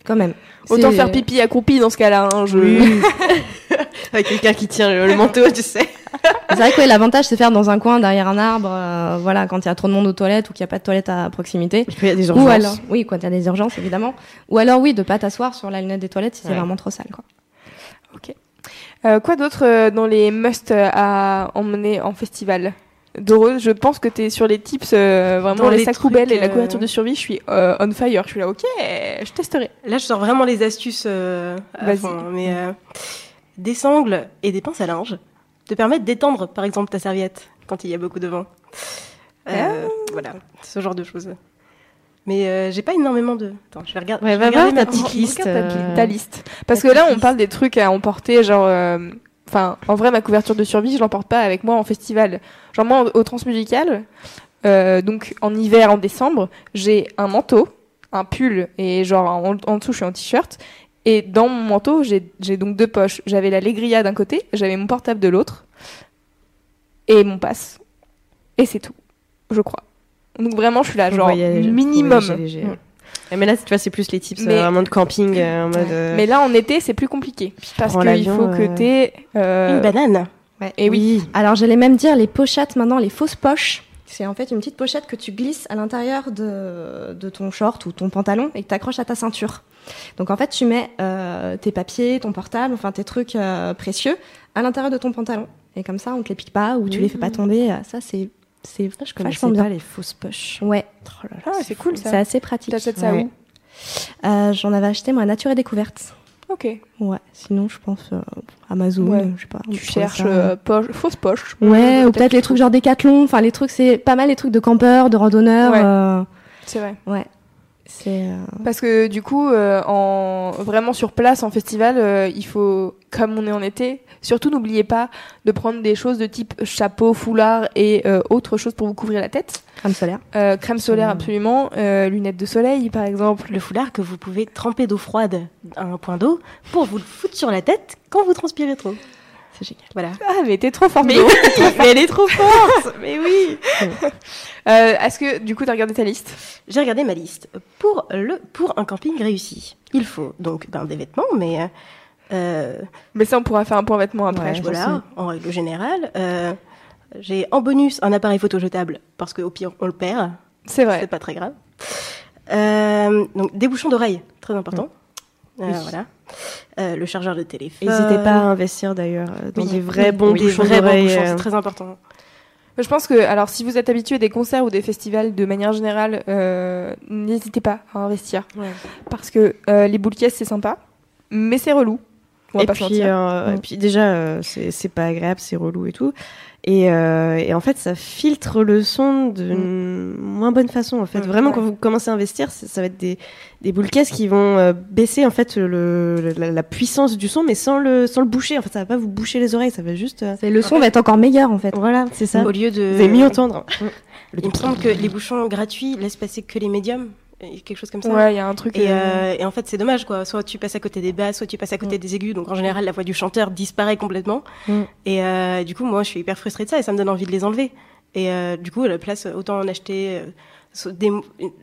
quand même. Autant faire pipi accroupi dans ce cas-là, hein, je... (laughs) Avec quelqu'un qui tient le manteau, tu sais (laughs) c'est vrai que l'avantage c'est faire dans un coin derrière un arbre, euh, voilà, quand il y a trop de monde aux toilettes ou qu'il n'y a pas de toilette à proximité. Il y a des urgences. Ou alors, oui, quand il y a des urgences évidemment. Ou alors oui, de pas t'asseoir sur la lunette des toilettes si c'est vraiment trop sale, quoi. Ok. Euh, quoi d'autre euh, dans les must à emmener en festival? Dorothée, je pense que tu es sur les tips, vraiment les, sacs poubelles et la couverture de survie. Je suis on fire. Je suis là, ok, je testerai. Là, je sors vraiment les astuces. Vas-y. Mais des sangles et des pinces à linge te permettre d'étendre, par exemple, ta serviette quand il y a beaucoup de vent. Euh, ah. Voilà, ce genre de choses. Mais euh, j'ai pas énormément de. Attends, je vais regarder. Ouais, va voir ta petite liste. Ta, liste. Parce que là, on parle des trucs à emporter, genre. Euh, enfin, en vrai, ma couverture de survie, je l'emporte pas avec moi en festival. Genre, moi, au Transmusical, donc en hiver, en décembre, j'ai un manteau, un pull, et genre en, en dessous, je suis en t-shirt. Et dans mon manteau, j'ai donc deux poches. J'avais la Legria d'un côté, j'avais mon portable de l'autre, et mon passe. Et c'est tout, je crois. Donc vraiment, je suis là, genre minimum. Mais là, tu vois, c'est plus les tips mais, vraiment de camping. Euh, en mode, euh, Mais là, en été, c'est plus compliqué. Parce qu'il faut que euh, t'aies... Une banane. Et oui. Alors, j'allais même dire les pochettes maintenant, les fausses poches. C'est en fait une petite pochette que tu glisses à l'intérieur de, de ton short ou ton pantalon et que tu accroches à ta ceinture. Donc en fait, tu mets euh, tes papiers, ton portable, enfin tes trucs euh, précieux à l'intérieur de ton pantalon. Et comme ça, on te les pique pas ou tu les fais pas mmh. tomber. Euh, ça, c'est c'est je vachement bien. les fausses poches. Ouais. Oh ah, c'est cool ça. C'est assez pratique. T'achètes ça où J'en avais acheté moi à Nature et Découverte. Ok. Ouais. Sinon, je pense Amazon. Je sais pas. Tu cherches poche, fausse poche. Ouais, ou peut-être les trucs genre Décathlon. Enfin, les trucs, c'est pas mal les trucs de campeurs, de randonneurs. C'est vrai. Ouais. Euh, Parce que du coup, euh, en vraiment sur place en festival, euh, il faut, comme on est en été, surtout n'oubliez pas de prendre des choses de type chapeau, foulard et autre chose pour vous couvrir la tête. Crème solaire. crème solaire absolument, lunettes de soleil par exemple. Le foulard que vous pouvez tremper d'eau froide à un point d'eau pour vous le foutre sur la tête quand vous transpirez trop. C'est génial. Voilà. Ah, mais t'es trop forte. Mais, elle est trop forte. (laughs) mais oui. (laughs) Euh, Est-ce que du coup t'as regardé ta liste? J'ai regardé ma liste pour le pour un camping réussi. Il faut donc ben, des vêtements, mais euh, mais ça on pourra faire un point vêtements après. voilà, en règle générale. Euh, j'ai en bonus un appareil photo jetable parce qu'au pire on le perd. C'est vrai. C'est pas très grave. Euh, donc des bouchons d'oreille, très important. Euh, voilà. Euh, le chargeur de téléphone. N'hésitez pas à investir d'ailleurs dans des vrais bons bouchons d'oreille. C'est très important. Je pense que, alors, si vous êtes habitué des concerts ou des festivals de manière générale, euh, n'hésitez pas à investir. Parce que euh, les boules caisses, c'est sympa, mais c'est relou. et, puis, euh, et puis, déjà, c'est pas agréable, c'est relou et tout. Et, euh, et, en fait, ça filtre le son d'une mm. moins bonne façon. En fait, mm. vraiment, quand vous commencez à investir, ça va être des, des boules caisses qui vont euh, baisser en fait le, la, puissance du son, mais sans le sans le boucher. En fait, ça va pas vous boucher les oreilles, ça va juste. Euh, le son va être encore meilleur en fait. Voilà, c'est ça. Au lieu de. Vous allez mieux entendre. Il me semble que les bouchons gratuits laissent passer que les médiums quelque chose comme ça. Ouais, il y a un truc. Et, euh, euh, et en fait, c'est dommage, quoi. Soit tu passes à côté des basses, soit tu passes à côté mm. des aigus. Donc en général, la voix du chanteur disparaît complètement. Mm. Et euh, du coup, moi, je suis hyper frustrée de ça et ça me donne envie de les enlever. Et du coup, à la place, autant en acheter. Des,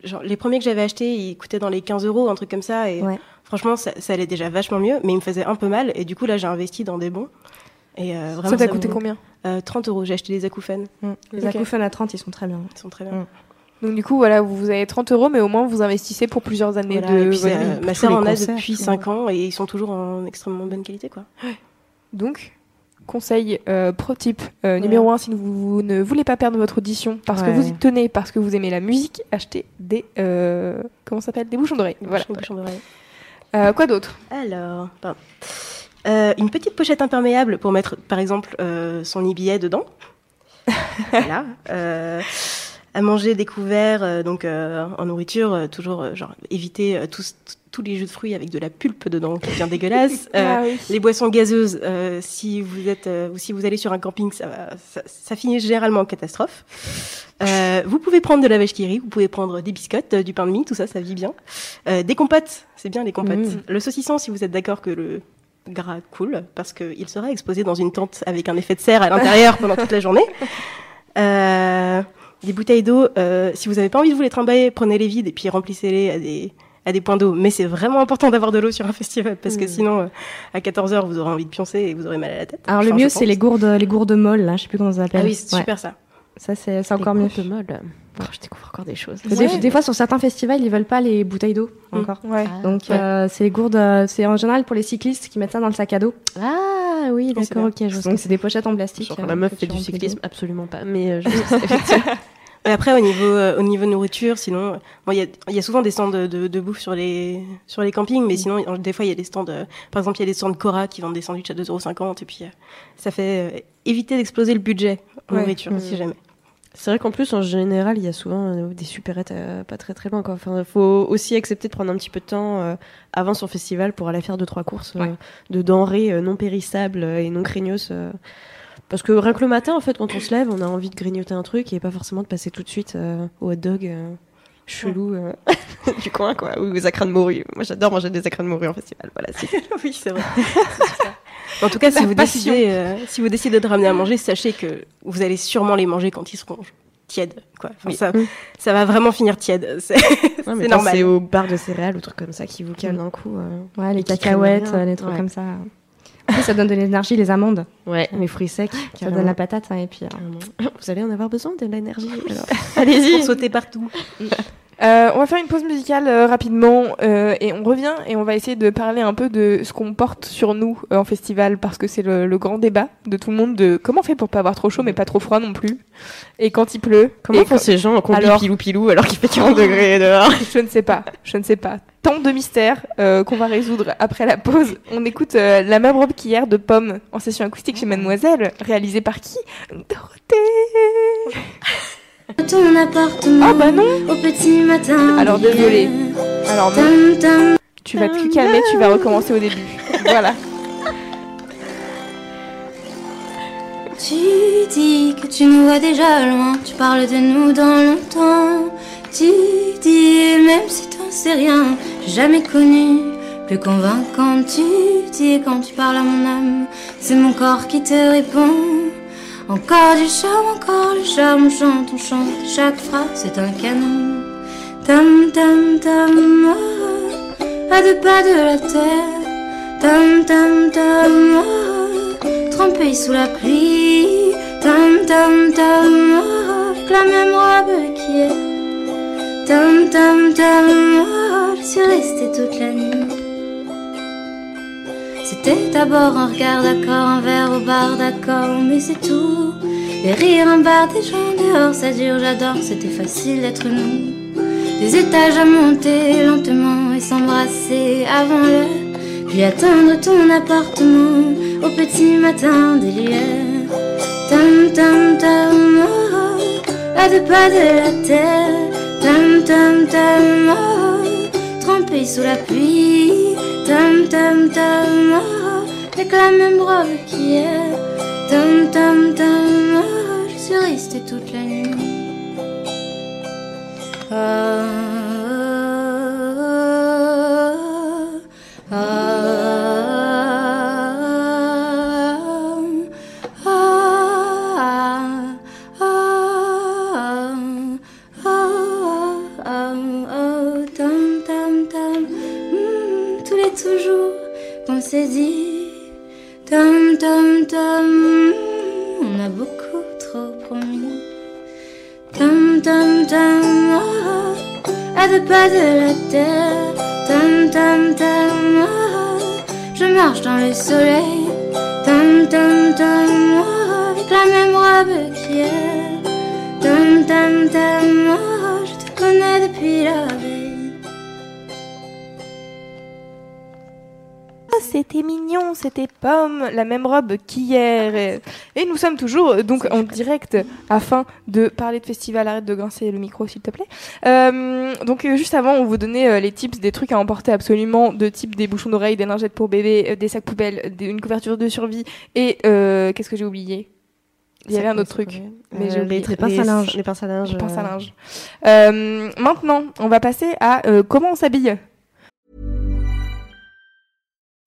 genre, les premiers que j'avais achetés, ils coûtaient dans les 15 euros, un truc comme ça. Et franchement, ça, ça, allait déjà vachement mieux, mais ils me faisaient un peu mal. Et du coup, là, j'ai investi dans des bons. Et vraiment, ça t'a coûté combien? 30 euros. J'ai acheté des acouphènes. Mm. Les acouphènes à 30, ils sont très bien. Ils sont très bien. Donc du coup, voilà, vous avez 30 euros, mais au moins vous investissez pour plusieurs années de Ma sœur en a depuis 5 ans et ils sont toujours en extrêmement bonne qualité, quoi. Donc, conseil euh, pro type euh, numéro 1, si vous ne voulez pas perdre votre audition parce que vous y tenez, parce que vous aimez la musique, achetez des euh, comment s'appelle? Des bouchons d'oreilles. Voilà. Bouchons d'oreilles. quoi d'autre? Alors, une petite pochette imperméable pour mettre, par exemple, son e dedans. (laughs) voilà à manger découvert, euh, donc euh, en nourriture, euh, toujours genre éviter tous tous les jus de fruits avec de la pulpe dedans qui devient dégueulasse. (laughs) Ah les boissons gazeuses, si vous êtes ou si vous allez sur un camping, ça, ça, finit généralement en catastrophe. vous pouvez prendre de la vache qui rit, vous pouvez prendre des biscottes, du pain de mie, tout ça, ça vit bien. des compotes, c'est bien les compotes. Mmh. Le saucisson, si vous êtes d'accord que le gras coule, parce qu'il sera exposé dans une tente avec un effet de serre à l'intérieur pendant toute la journée. (laughs) Euh, des bouteilles d'eau, euh, si vous n'avez pas envie de vous les trimballer, prenez-les vides et puis remplissez-les à des, à des points d'eau. Mais c'est vraiment important d'avoir de l'eau sur un (laughs) festival parce que mm. sinon, euh, à 14 h vous aurez envie de pioncer et vous aurez mal à la tête. Alors le mieux, c'est les gourdes, les gourdes molles, là. Je sais plus comment ça s'appelle. Ah oui, c'est super ça. Ça, c'est encore mieux. Les molles. Oh, je découvre encore des choses. Des, fois, sur certains festivals, ils veulent pas les bouteilles d'eau mm. encore. Ouais. Donc, euh, c'est les gourdes. c'est en général pour les cyclistes qui mettent ça dans le sac à dos. Ah oui, d'accord, ok. Donc, c'est des pochettes en plastique. Genre, la meuf fait du cyclisme, absolument pas. Mais je (laughs) après, au niveau, euh, au niveau nourriture, sinon, il y, a, y, a, souvent des stands de, de, de, bouffe sur les, sur les campings, mais sinon, des fois, il y a des stands, euh, par exemple, il y a des stands Cora qui vendent des sandwichs à 2,50€, et puis euh, ça fait éviter d'exploser le budget en nourriture, si jamais. C'est vrai qu'en plus, en général, il y a souvent des supérettes pas très très loin. Il faut aussi accepter de prendre un petit peu de temps avant son festival pour aller faire deux trois courses de denrées non périssables et non craignos parce que rien que le matin, en fait, quand on se lève, on a envie de grignoter un truc et pas forcément de passer tout de suite euh, au hot dog euh, chelou euh, (laughs) du coin, quoi, ou aux acrins de morue. Moi, j'adore manger des acrins de morue en festival. Voilà, (laughs) oui, c'est vrai. (laughs) en tout cas, si vous, décidez, si vous décidez de ramener à manger, sachez que vous allez sûrement les manger quand ils seront tièdes. Quoi. ça, mm. ça va vraiment finir tiède. C'est normal. C'est au bar de céréales ou trucs comme ça qui vous calent d'un coup. ouais, les cacahuètes, les trucs comme ça ça donne de l'énergie, les amandes. Ouais. Les fruits secs. Ça donne la patate. Hein, et puis, euh, Vous allez en avoir besoin de l'énergie. (laughs) Allez-y. Pour sauter partout. Euh, on va faire une pause musicale euh, rapidement euh, et on revient et on va essayer de parler un peu de ce qu'on porte sur nous euh, en festival parce que c'est le, le, grand débat de tout le monde de comment on fait pour pas avoir trop chaud mais pas trop froid non plus et quand il pleut. Comment font ces gens en combi alors... pilou pilou alors qu'il fait 40 degrés dehors? Je ne sais pas, je ne sais pas. Tant de mystères qu'on va résoudre après la pause. On écoute la même robe qu'hier de Pomme en session acoustique chez Mademoiselle, réalisée par qui? Dorothée ton appartement ah bah non au petit matin. Alors désolé. Alors non. Tu vas te calmer, tu vas recommencer au début. voilà. Tu dis que tu nous vois déjà loin, tu parles de nous dans longtemps. Tu dis, même si t'en sais rien, jamais connu plus convaincant. Tu dis quand tu parles à mon âme, c'est mon corps qui te répond. Encore du charme, encore le charme, on chante, on chante, chaque phrase c'est un canon. Tam tam tam, oh, à deux pas de la terre. Tam tam tam, oh, trempé sous la pluie. Tam tam tam, oh, la même robe est. Tam tam tam, oh, je suis restée toute la nuit. C'était d'abord un regard d'accord, un verre au bar d'accord, mais c'est tout. Les rires en bar, des gens dehors, ça dure, j'adore, c'était facile d'être nous. Des étages à monter lentement et s'embrasser avant l'heure. Puis attendre ton appartement au petit matin des lueurs. Tam tam tam, oh, à deux pas de la terre. Tam tam tam, oh, sous la pluie. Tam tam tam, oh, avec la même robe qu'hier. Tam tam tam, oh, je suis restée toute la nuit. Ah, pas de la terre. Tam tam tam, oh, je marche dans le soleil. Tam tam tam, oh, avec la même robe qu'hier. Tam tam tam, oh, je te connais depuis la c'était mignon, c'était pomme, la même robe qu'hier. Et, et nous sommes toujours euh, donc en direct afin de parler de festival. Arrête de grincer le micro, s'il te plaît. Euh, donc euh, juste avant, on vous donnait les tips des trucs à emporter absolument, de type des bouchons d'oreilles, des lingettes pour bébé, des sacs poubelles, des- une couverture de survie et euh, qu'est-ce que j'ai oublié? Il y avait un autre truc. Mais Euh, les, Les pinces à linge. Les pinces à linge. À. Euh, maintenant, on va passer à comment on s'habille?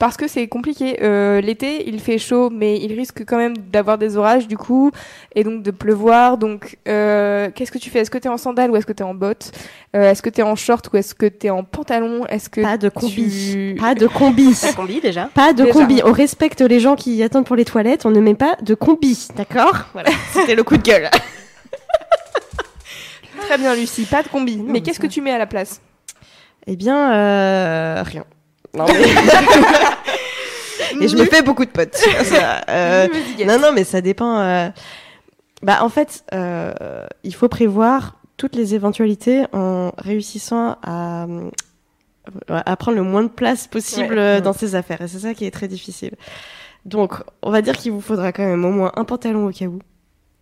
Parce que c'est compliqué. Euh, L'été, il fait chaud, mais il risque quand même d'avoir des orages du coup, et donc de pleuvoir. Donc, euh, qu'est-ce que tu fais? Est-ce que t'es en sandales ou est-ce que t'es en bottes? Euh, Est-ce que t'es en short ou est-ce que t'es en pantalon? Est-ce que Pas de combi. tu- (laughs) Pas de combi. Ça combi déjà. Pas de Déjà. combi. On respecte les gens qui attendent pour les toilettes. On ne met pas de combi. D'accord? Voilà. C'était le coup de gueule. Très bien, Lucie. Pas de combi. Non, mais mais qu'est-ce que tu mets à la place? Eh bien, euh, rien. Non, mais... (laughs) Et je me fais beaucoup de potes. (laughs) Ça, euh, non, non, mais ça dépend. euh, Bah, en fait, euh, il faut prévoir toutes les éventualités en réussissant à, à prendre le moins de place possible Ouais. dans ses affaires. Et c'est ça qui est très difficile. Donc, on va dire qu'il vous faudra quand même au moins un pantalon au cas où.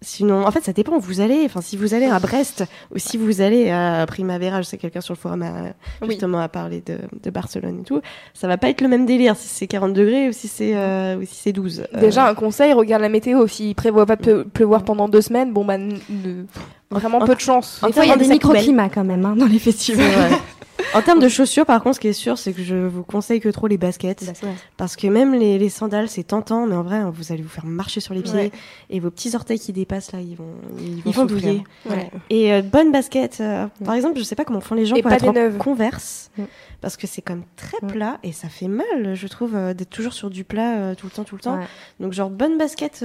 Sinon, en fait, ça dépend où vous allez. Enfin, si vous allez à Brest ou si vous allez à Primavera, je sais que quelqu'un sur le forum a Oui. justement à parler de, de Barcelone et tout, ça va pas être le même délire si c'est 40 degrés ou si c'est euh, ou si c'est 12. Euh, Déjà, un conseil, regarde la météo. S'il prévoit pas de pleu- pleuvoir pendant deux semaines, bon, bah, ne- vraiment En- peu de chance. Des fois, il y a des microclimats quand même hein, dans les festivals. En termes de chaussures, par contre, ce qui est sûr, c'est que je vous conseille que trop les baskets. Parce que même les, les sandales, c'est tentant, mais en vrai, vous allez vous faire marcher sur les pieds. Ouais. Et vos petits orteils qui dépassent, là, ils vont, ils vont, Ils vont souffrir. douiller. Ouais. Et euh, bonne basket. euh, par exemple, je sais pas comment font les gens Et pour pas être des en converse. Parce que c'est comme très Mm. plat et ça fait mal, je trouve, euh, d'être toujours sur du plat euh, tout le temps, tout le temps. Donc, genre, bonne basket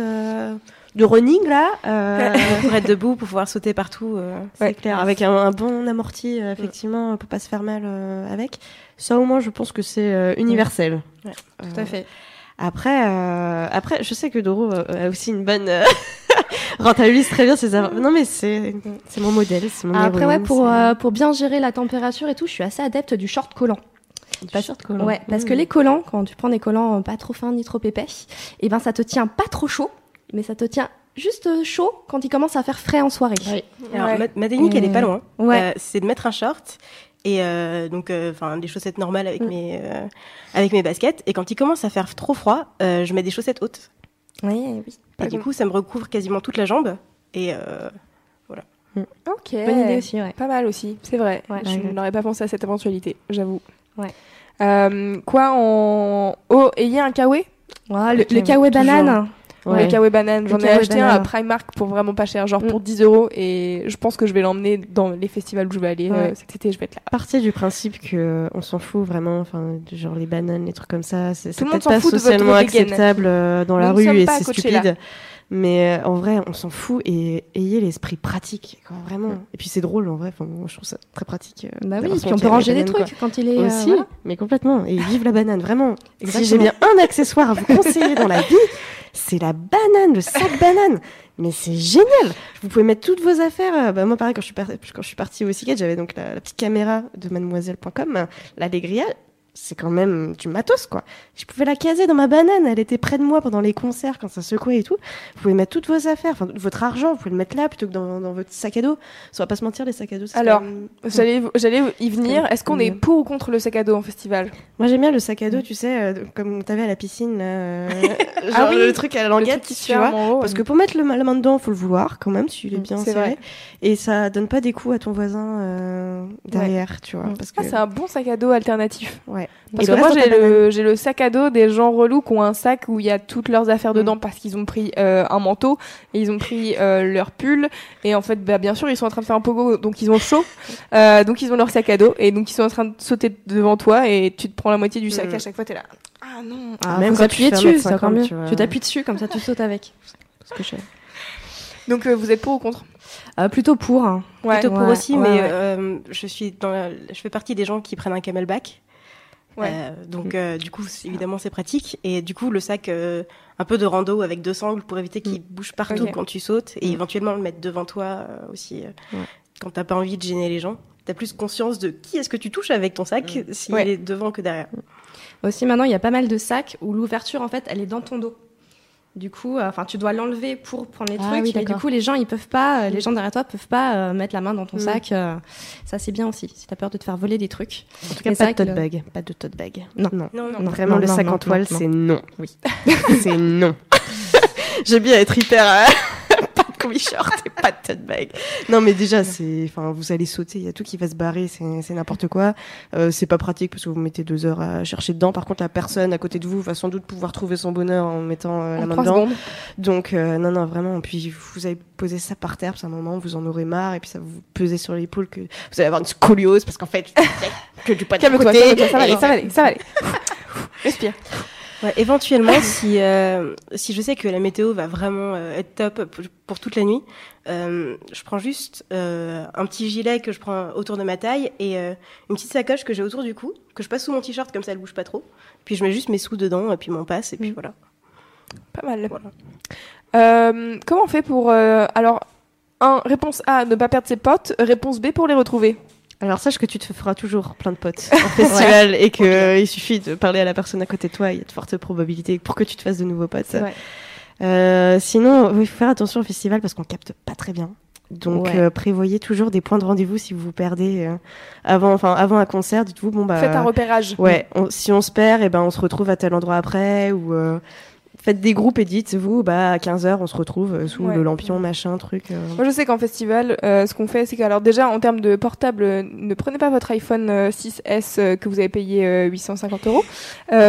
de running, là. euh, (laughs) pour être debout, pour pouvoir sauter partout. euh. c'est Ouais. clair. Avec un, un bon amorti, euh, effectivement, pour pas se faire mal euh, avec. Ça, au moins, je pense que c'est euh, universel. Ouais, Tout à fait. Après, euh, après, je sais que Doro a aussi une bonne euh, (laughs) rentabilise très bien ses affaires. Non, mais c'est c'est mon modèle, c'est mon Après, ouais, pour, c'est- euh, pour bien gérer la température et tout, je suis assez adepte du short collant. Pas short collant. Ouais, parce que Mmh. les collants, quand tu prends des collants pas trop fins ni trop épais, et ben ça te tient pas trop chaud, mais ça te tient juste euh, chaud quand il commence à faire frais en soirée. Alors, Ouais. ma, ma technique, elle est pas loin. Ouais. Euh, c'est de mettre un short et euh, donc, enfin, des chaussettes normales avec Mm. mes euh, avec mes baskets. Et quand il commence à faire trop froid, euh, je mets des chaussettes hautes. Oui, oui. Pas et du coup, ça me recouvre quasiment toute la jambe. Et euh, Ok. Bonne idée aussi, ouais. Pas mal aussi, c'est vrai. Ouais. je Ouais. n'aurais pas pensé à cette éventualité, j'avoue. Ouais. Euh, quoi en. Oh, ayez un kawaii? Ouais, le, Ok, le kawaii toujours. Banane. Le kawaii banane. J'en ai acheté un à. Primark pour vraiment pas cher, genre Mm. pour 10 euros. Et je pense que je vais l'emmener dans les festivals où je vais aller euh, Ouais. cet été. Je vais être là. Partir du principe que euh, on s'en fout vraiment, enfin, genre les bananes, les trucs comme ça, c'est peut-être pas socialement acceptable euh, dans la Nous rue et c'est stupide. Mais euh, en vrai, on s'en fout et ayez l'esprit pratique, quoi, vraiment. Et puis c'est drôle en vrai, enfin, moi, je trouve ça très pratique. euh, Bah oui, puis on peut ranger des quoi. trucs quand il est. euh, Aussi, voilà. mais complètement. Et (laughs) vive la banane, vraiment. Si Exactement. j'ai bien un accessoire à vous conseiller dans la vie, c'est la banane, le sac banane. Mais c'est génial. Vous pouvez mettre toutes vos affaires. euh, Bah, moi, pareil, quand je suis, par- quand je suis partie au Cyclade, j'avais donc la, la petite caméra de mademoiselle.com, euh, l'Allegria. C'est quand même du matos, quoi. Je pouvais la caser dans ma banane. Elle était près de moi pendant les concerts, quand ça secouait et tout. Vous pouvez mettre toutes vos affaires, enfin, votre argent, vous pouvez le mettre là plutôt que dans, dans votre sac à dos. Ça va pas se mentir, les sacs à dos. c'est Alors, même- J'allais, j'allais y venir. Est-ce qu'on est Mm. pour ou contre le sac à dos en festival? Moi j'aime bien le sac à dos, tu sais, euh, comme t'avais à la piscine, euh, (laughs) genre Ah oui, le truc à la languette, tu vois. haut, Parce que pour mettre le, la main dedans, faut le vouloir quand même, si il est bien C'est serré. vrai. Et ça donne pas des coups à ton voisin euh, derrière, tu vois. Mm. Parce que... Ah, c'est un bon sac à dos alternatif. ouais. Parce Et que moi, j'ai le, j'ai le sac à dos des gens relous qui ont un sac où il y a toutes leurs affaires dedans parce qu'ils ont pris euh, un manteau et ils ont pris euh, leur pull. Et en fait, bah, bien sûr, ils sont en train de faire un pogo, donc ils ont chaud. (laughs) Euh, donc ils ont leur sac à dos et donc ils sont en train de sauter devant toi et tu te prends la moitié du sac. Mm. À chaque fois, t'es là. Ah non. Ah, Même quand tu dessus, c'est 1m50, encore mieux. tu t'appuies dessus, comme ça tu sautes avec. Ce que je fais. Donc euh, vous êtes pour ou contre? Euh, plutôt pour. hein. Ouais. Plutôt pour Ouais, aussi, ouais, mais ouais. euh, je suis dans la- je fais partie des gens qui prennent un camelback. Ouais. Euh, donc euh, du coup, c'est- évidemment, c'est pratique. Et du coup, le sac euh, un peu de rando avec deux sangles pour éviter qu'il bouge partout quand tu sautes et Mm. éventuellement le mettre devant toi euh, aussi euh, Ouais. quand t'as pas envie de gêner les gens. T'as plus conscience de qui est-ce que tu touches avec ton sac s'il Ouais. est devant que derrière. Aussi, maintenant, il y a pas mal de sacs où l'ouverture, en fait, elle est dans ton dos. Du coup, euh, enfin, tu dois l'enlever pour prendre les Ah trucs. oui, du coup, les gens, ils peuvent pas, euh, les gens derrière toi peuvent pas euh, mettre la main dans ton Mm. sac. euh, ça, c'est bien aussi. Si t'as peur de te faire voler des trucs. En tout cas, pas de tote bag. Pas de tote bag. Non. non. Non, non. Non. Vraiment, non, le sac non, en toile, c'est non. Oui. (laughs) c'est non. (laughs) J'ai bien être hyper. Euh, pas de combi short et pas de tote bag. Non, mais déjà, c'est. Enfin, vous allez sauter, il y a tout qui va se barrer, c'est c'est n'importe quoi. Euh, c'est pas pratique parce que vous mettez deux heures à chercher dedans. Par contre, la personne à côté de vous va sans doute pouvoir trouver son bonheur en mettant euh, la main dedans. secondes. Donc, euh, non, non, vraiment. Puis, vous avez posé ça par terre, puis à un moment, vous en aurez marre, et puis ça vous peser sur l'épaule que vous allez avoir une scoliose parce qu'en fait, que du poids de côté. ça va aller, ça va aller, ça va aller. (laughs) Respire. Ouais, éventuellement, (laughs) si, euh, si je sais que la météo va vraiment euh, être top pour, pour toute la nuit, euh, je prends juste un petit gilet que je prends autour de ma taille et une petite sacoche que j'ai autour du cou, que je passe sous mon t-shirt comme ça elle bouge pas trop. Puis je mets juste mes sous dedans et puis mon passe et puis Mm. voilà. Pas mal. Voilà. Comment on fait pour alors un réponse A ne pas perdre ses potes, réponse B pour les retrouver? Alors sache que tu te feras toujours plein de potes (laughs) en festival et que euh, il suffit de parler à la personne à côté de toi, il y a de fortes probabilités pour que tu te fasses de nouveaux potes. Euh, sinon, il faut faire attention au festival parce qu'on capte pas très bien. Donc Ouais. euh, prévoyez toujours des points de rendez-vous si vous vous perdez euh, avant, enfin avant un concert. Dites-vous bon bah Faites un repérage. ouais, on- si on se perd, et ben on se retrouve à tel endroit après ou euh, faites des groupes et dites-vous bah à 15h on se retrouve euh, sous Ouais. le lampion machin truc. euh. Moi, je sais qu'en festival, euh, ce qu'on fait, c'est que, alors déjà, en termes de portable, ne prenez pas votre iPhone euh, 6S euh, que vous avez payé euh, 850 euros.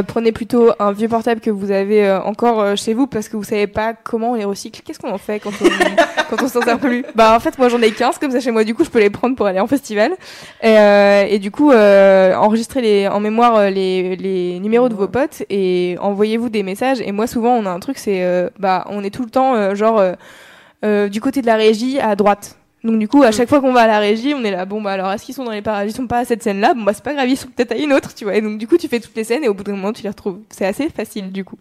Prenez plutôt un vieux portable que vous avez encore chez vous parce que vous savez pas comment on les recycle. Qu'est-ce qu'on en fait quand on, (laughs) quand on s'en sert plus? Bah, en fait, moi, j'en ai 15 comme ça chez moi. Du coup, je peux les prendre pour aller en festival. Et, et du coup, enregistrez les, en mémoire les, les numéros de vos potes et envoyez-vous des messages. Et moi, souvent, on a un truc, c'est, euh, bah, on est tout le temps, euh, genre, euh, euh, du côté de la régie à droite. Donc du coup, à chaque fois qu'on va à la régie, on est là, bon bah alors est-ce qu'ils sont dans les parages? Ils sont pas à cette scène-là, bon bah c'est pas grave, ils sont peut-être à une autre, tu vois. Et donc du coup, tu fais toutes les scènes et au bout d'un moment, tu les retrouves. C'est assez facile du coup.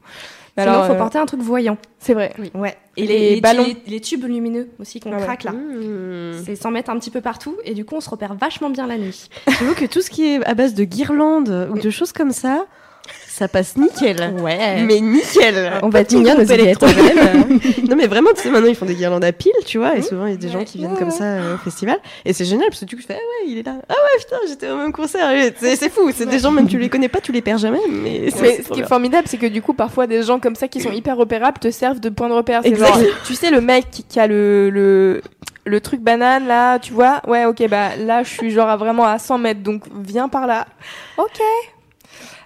Mais Sinon, alors, faut euh, porter un truc voyant. c'est vrai. Ouais. Et Et les les, les, ballons. les- les tubes lumineux aussi qu'on Ah ouais. craque là. Mmh. C'est s'en mettre un petit peu partout et du coup on se repère vachement bien la nuit. (laughs) J'avoue que tout ce qui est à base de guirlandes ou de choses comme ça, ça passe nickel. Ouais. Mais nickel. on va aux groupe électrogènes. non mais vraiment, tu sais, maintenant ils font des guirlandes à piles, tu vois, et souvent il y a des gens qui viennent comme ça euh, au festival, et c'est génial parce que du coup tu fais ah ouais il est là, ah ouais putain j'étais au même concert, c'est fou, c'est des gens même tu les connais pas, tu les perds jamais, mais ce qui est formidable, c'est que du coup, parfois, des gens comme ça qui sont hyper repérables te servent de point de repère. C'est Exact. genre, tu sais, le mec qui, a le, le, le truc banane là, tu vois? Ouais, ok, bah là, je suis genre à vraiment à 100 mètres, donc viens par là. Ok.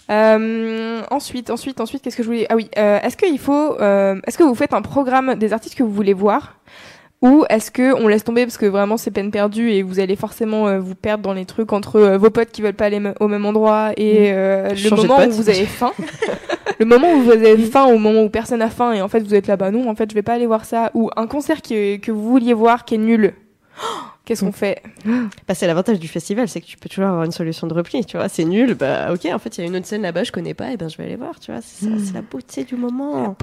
Euh, ensuite, ensuite, ensuite, qu'est-ce que je voulais Ah oui, euh, est-ce qu'il faut, euh, est-ce que vous faites un programme des artistes que vous voulez voir? Ou est-ce que on laisse tomber parce que vraiment c'est peine perdue et vous allez forcément euh, vous perdre dans les trucs entre euh, vos potes qui veulent pas aller au même endroit et euh, (laughs) le moment où vous avez faim, le moment où vous avez faim, au moment où personne a faim et en fait vous êtes là bas non en fait je vais pas aller voir ça. Ou un concert qui- que vous vouliez voir qui est nul. Qu'est-ce qu'on fait? Bah, c'est l'avantage du festival, c'est que tu peux toujours avoir une solution de repli, tu vois. C'est nul, bah ok, en fait, il y a une autre scène là-bas, je connais pas, et ben je vais aller voir, tu vois. C'est ça, c'est la beauté du moment.